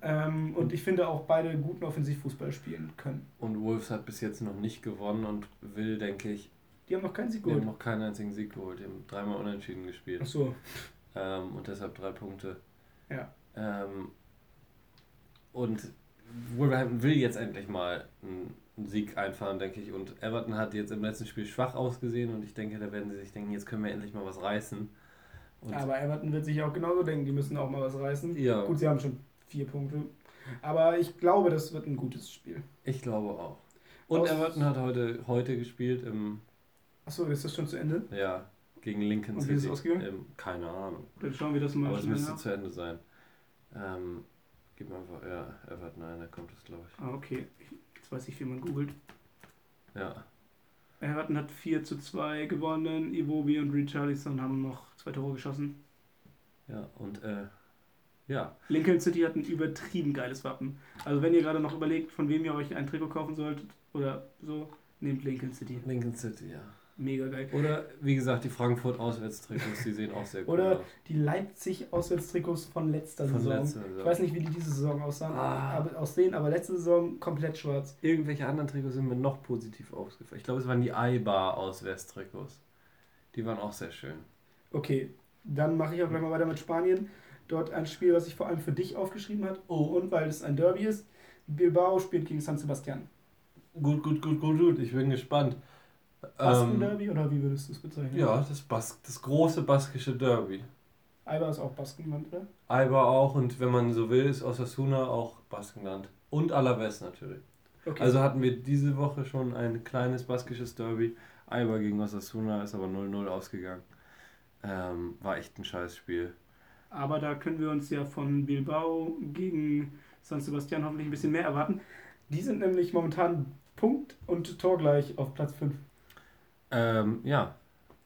Ähm, und ich finde auch beide guten Offensivfußball spielen können. Und Wolves hat bis jetzt noch nicht gewonnen und will, denke ich. Die haben noch keinen Sieg geholt. Die haben noch keinen einzigen Sieg geholt. Die haben dreimal unentschieden gespielt. Ach so. Ähm, und deshalb drei Punkte. Ja. Ähm, und Wolverhampton will jetzt endlich mal einen, Sieg einfahren, denke ich. Und Everton hat jetzt im letzten Spiel schwach ausgesehen und ich denke, da werden sie sich denken, jetzt können wir endlich mal was reißen. Und Aber Everton wird sich auch genauso denken, die müssen auch mal was reißen. Ja. Gut, sie haben schon vier Punkte. Aber ich glaube, das wird ein gutes Spiel. Ich glaube auch. Und Aus Everton hat heute, heute gespielt im. Achso, ist das schon zu Ende? Ja, gegen Lincoln Und City. Wie ist es ausgegangen? Im, keine Ahnung. Dann schauen wir das mal Aber es müsste zu Ende sein. Ähm, Gib mir einfach, ja, Everton ein, da kommt es, glaube ich. Ah, okay. Jetzt weiß ich, wie man googelt. Ja. Everton hat 4 zu 2 gewonnen. Iwobi und Richarlison haben noch zwei Tore geschossen. Ja, und äh, ja. Lincoln City hat ein übertrieben geiles Wappen. Also wenn ihr gerade noch überlegt, von wem ihr euch ein Trikot kaufen solltet oder so, nehmt Lincoln City. Lincoln City, ja. Mega geil. Oder wie gesagt, die Frankfurt Auswärtstrikots, die sehen auch sehr gut aus. Oder die Leipzig Auswärtstrikots von letzter von Saison. Letzter Saison. Ich weiß nicht, wie die diese Saison aussahen, ah. aber, aussehen, aber letzte Saison komplett schwarz. Irgendwelche anderen Trikots sind mir noch positiv aufgefallen. Ich glaube, es waren die Eibar Auswärtstrikots. Die waren auch sehr schön. Okay, dann mache ich auch gleich mal weiter mit Spanien. Dort ein Spiel, was ich vor allem für dich aufgeschrieben habe. Oh, und weil es ein Derby ist. Bilbao spielt gegen San Sebastian. Gut, gut, gut, gut, gut. Ich bin gespannt. Basken-Derby ähm, oder wie würdest du es bezeichnen? Ja, das, Bas das große baskische Derby. Eibar ist auch Baskenland, oder? Eibar auch und wenn man so will, ist Osasuna auch Baskenland. Und Alaves natürlich. Okay. Also hatten wir diese Woche schon ein kleines baskisches Derby. Eibar gegen Osasuna ist aber 0-0 ausgegangen. Ähm, war echt ein scheiß Spiel. Aber da können wir uns ja von Bilbao gegen San Sebastian hoffentlich ein bisschen mehr erwarten. Die sind nämlich momentan Punkt und Tor gleich auf Platz 5. Ähm, ja,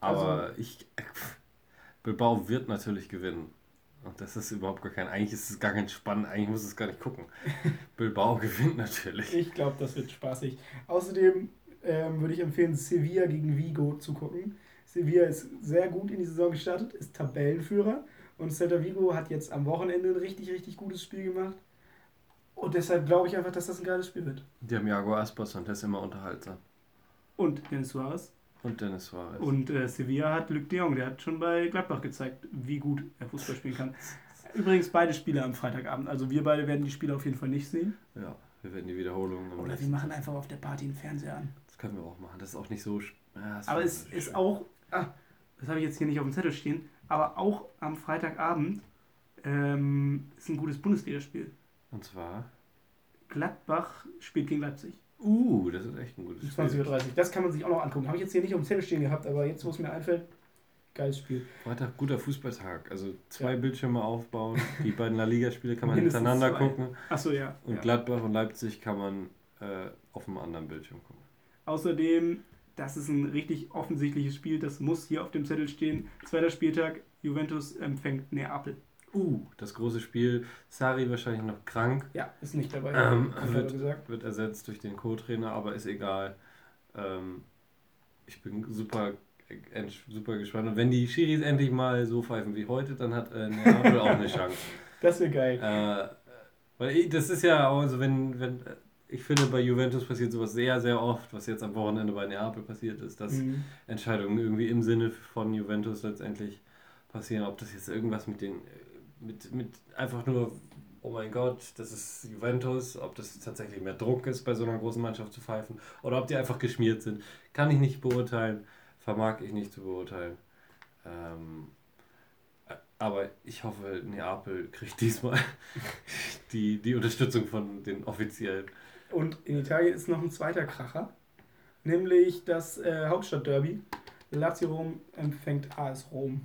aber also, ich. Bilbao wird natürlich gewinnen. Und das ist überhaupt gar kein. Eigentlich ist es gar kein spannend, eigentlich muss es gar nicht gucken. Bilbao gewinnt natürlich. Ich glaube, das wird spaßig. Außerdem ähm, würde ich empfehlen, Sevilla gegen Vigo zu gucken. Sevilla ist sehr gut in die Saison gestartet, ist Tabellenführer. Und Celta Vigo hat jetzt am Wochenende ein richtig, richtig gutes Spiel gemacht. Und deshalb glaube ich einfach, dass das ein geiles Spiel wird. Die haben Jago Aspas und der ist immer unterhaltsam. Und Dennis Suarez. Und Dennis Suarez. Und äh, Sevilla hat Luc de Jong, der hat schon bei Gladbach gezeigt, wie gut er Fußball spielen kann. Übrigens beide Spiele am Freitagabend. Also wir beide werden die Spiele auf jeden Fall nicht sehen. Ja, wir werden die Wiederholung. Oder wir machen einfach auf der Party einen Fernseher an. Das können wir auch machen. Das ist auch nicht so. Ja, aber es ist schön. auch. Ah, das habe ich jetzt hier nicht auf dem Zettel stehen. Aber auch am Freitagabend ähm, ist ein gutes Bundesligaspiel. Und zwar? Gladbach spielt gegen Leipzig. Uh, das ist echt ein gutes Spiel. 20.30 Uhr. Das kann man sich auch noch angucken. Habe ich jetzt hier nicht auf dem Zettel stehen gehabt, aber jetzt, wo es mir einfällt, geiles Spiel. Freitag, guter Fußballtag. Also zwei ja. Bildschirme aufbauen. Die beiden La Liga-Spiele kann man hintereinander zwei. gucken. Achso, ja. Und ja. Gladbach und Leipzig kann man äh, auf einem anderen Bildschirm gucken. Außerdem, das ist ein richtig offensichtliches Spiel. Das muss hier auf dem Zettel stehen. Zweiter Spieltag, Juventus empfängt Neapel. Uh, das große Spiel. Sari wahrscheinlich noch krank. Ja, ist nicht dabei. Ähm, wird, wird, ersetzt durch den Co-Trainer, aber ist egal. Ähm, ich bin super, super gespannt. Und wenn die Schiris endlich mal so pfeifen wie heute, dann hat äh, Neapel auch eine Chance. Das wäre geil. Äh, weil ich, das ist ja auch so, wenn, wenn ich finde, bei Juventus passiert sowas sehr, sehr oft, was jetzt am Wochenende bei Neapel passiert ist, dass mhm. Entscheidungen irgendwie im Sinne von Juventus letztendlich passieren. Ob das jetzt irgendwas mit den mit, mit einfach nur, oh mein Gott, das ist Juventus, ob das tatsächlich mehr Druck ist, bei so einer großen Mannschaft zu pfeifen, oder ob die einfach geschmiert sind, kann ich nicht beurteilen, vermag ich nicht zu beurteilen. Ähm, aber ich hoffe, Neapel kriegt diesmal die, die Unterstützung von den Offiziellen. Und in Italien ist noch ein zweiter Kracher, nämlich das äh, Hauptstadtderby. Lazio Rom empfängt AS Rom.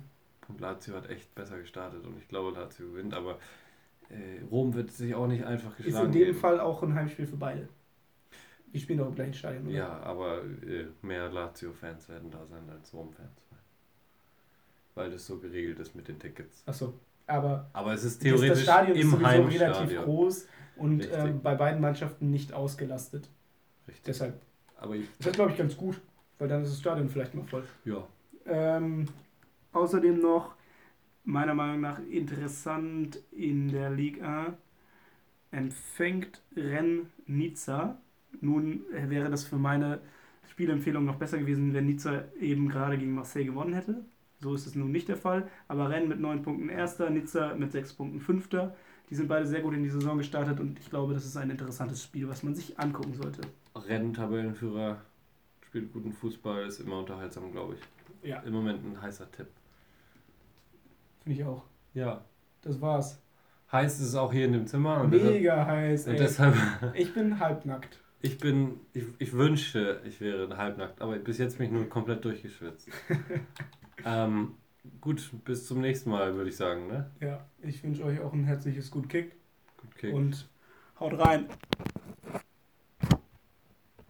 Und Lazio hat echt besser gestartet und ich glaube, Lazio gewinnt, aber äh, Rom wird sich auch nicht einfach geschlagen. Ist in dem geben. Fall auch ein Heimspiel für beide. Die spielen doch im gleichen Stadion, oder? Ja, aber äh, mehr Lazio-Fans werden da sein als Rom-Fans. Weil das so geregelt ist mit den Tickets. Achso. Aber, aber es ist theoretisch das Stadion im ist sowieso relativ groß und ähm, bei beiden Mannschaften nicht ausgelastet. Richtig. Deshalb. Aber ich, das ist, glaube ich, ganz gut, weil dann ist das Stadion vielleicht mal voll. Ja. Ähm, außerdem noch, meiner Meinung nach interessant in der Liga, empfängt Rennes Nizza. Nun wäre das für meine Spielempfehlung noch besser gewesen, wenn Nizza eben gerade gegen Marseille gewonnen hätte. So ist es nun nicht der Fall. Aber Rennes mit 9 Punkten erster, Nizza mit 6 Punkten fünfter. Die sind beide sehr gut in die Saison gestartet und ich glaube, das ist ein interessantes Spiel, was man sich angucken sollte. Renntabellenführer spielt guten Fußball, ist immer unterhaltsam, glaube ich. Ja. Im Moment ein heißer Tipp. Finde ich auch. Ja. Das war's. Heiß ist es auch hier in dem Zimmer. Mega deshalb, heiß. Und deshalb, ich bin halbnackt. Ich bin, ich, ich wünschte, ich wäre halbnackt, aber bis jetzt bin ich nur komplett durchgeschwitzt. ähm, gut, bis zum nächsten Mal, würde ich sagen, ne? Ja, ich wünsche euch auch ein herzliches Gut Kick. Gut Kick. Und haut rein.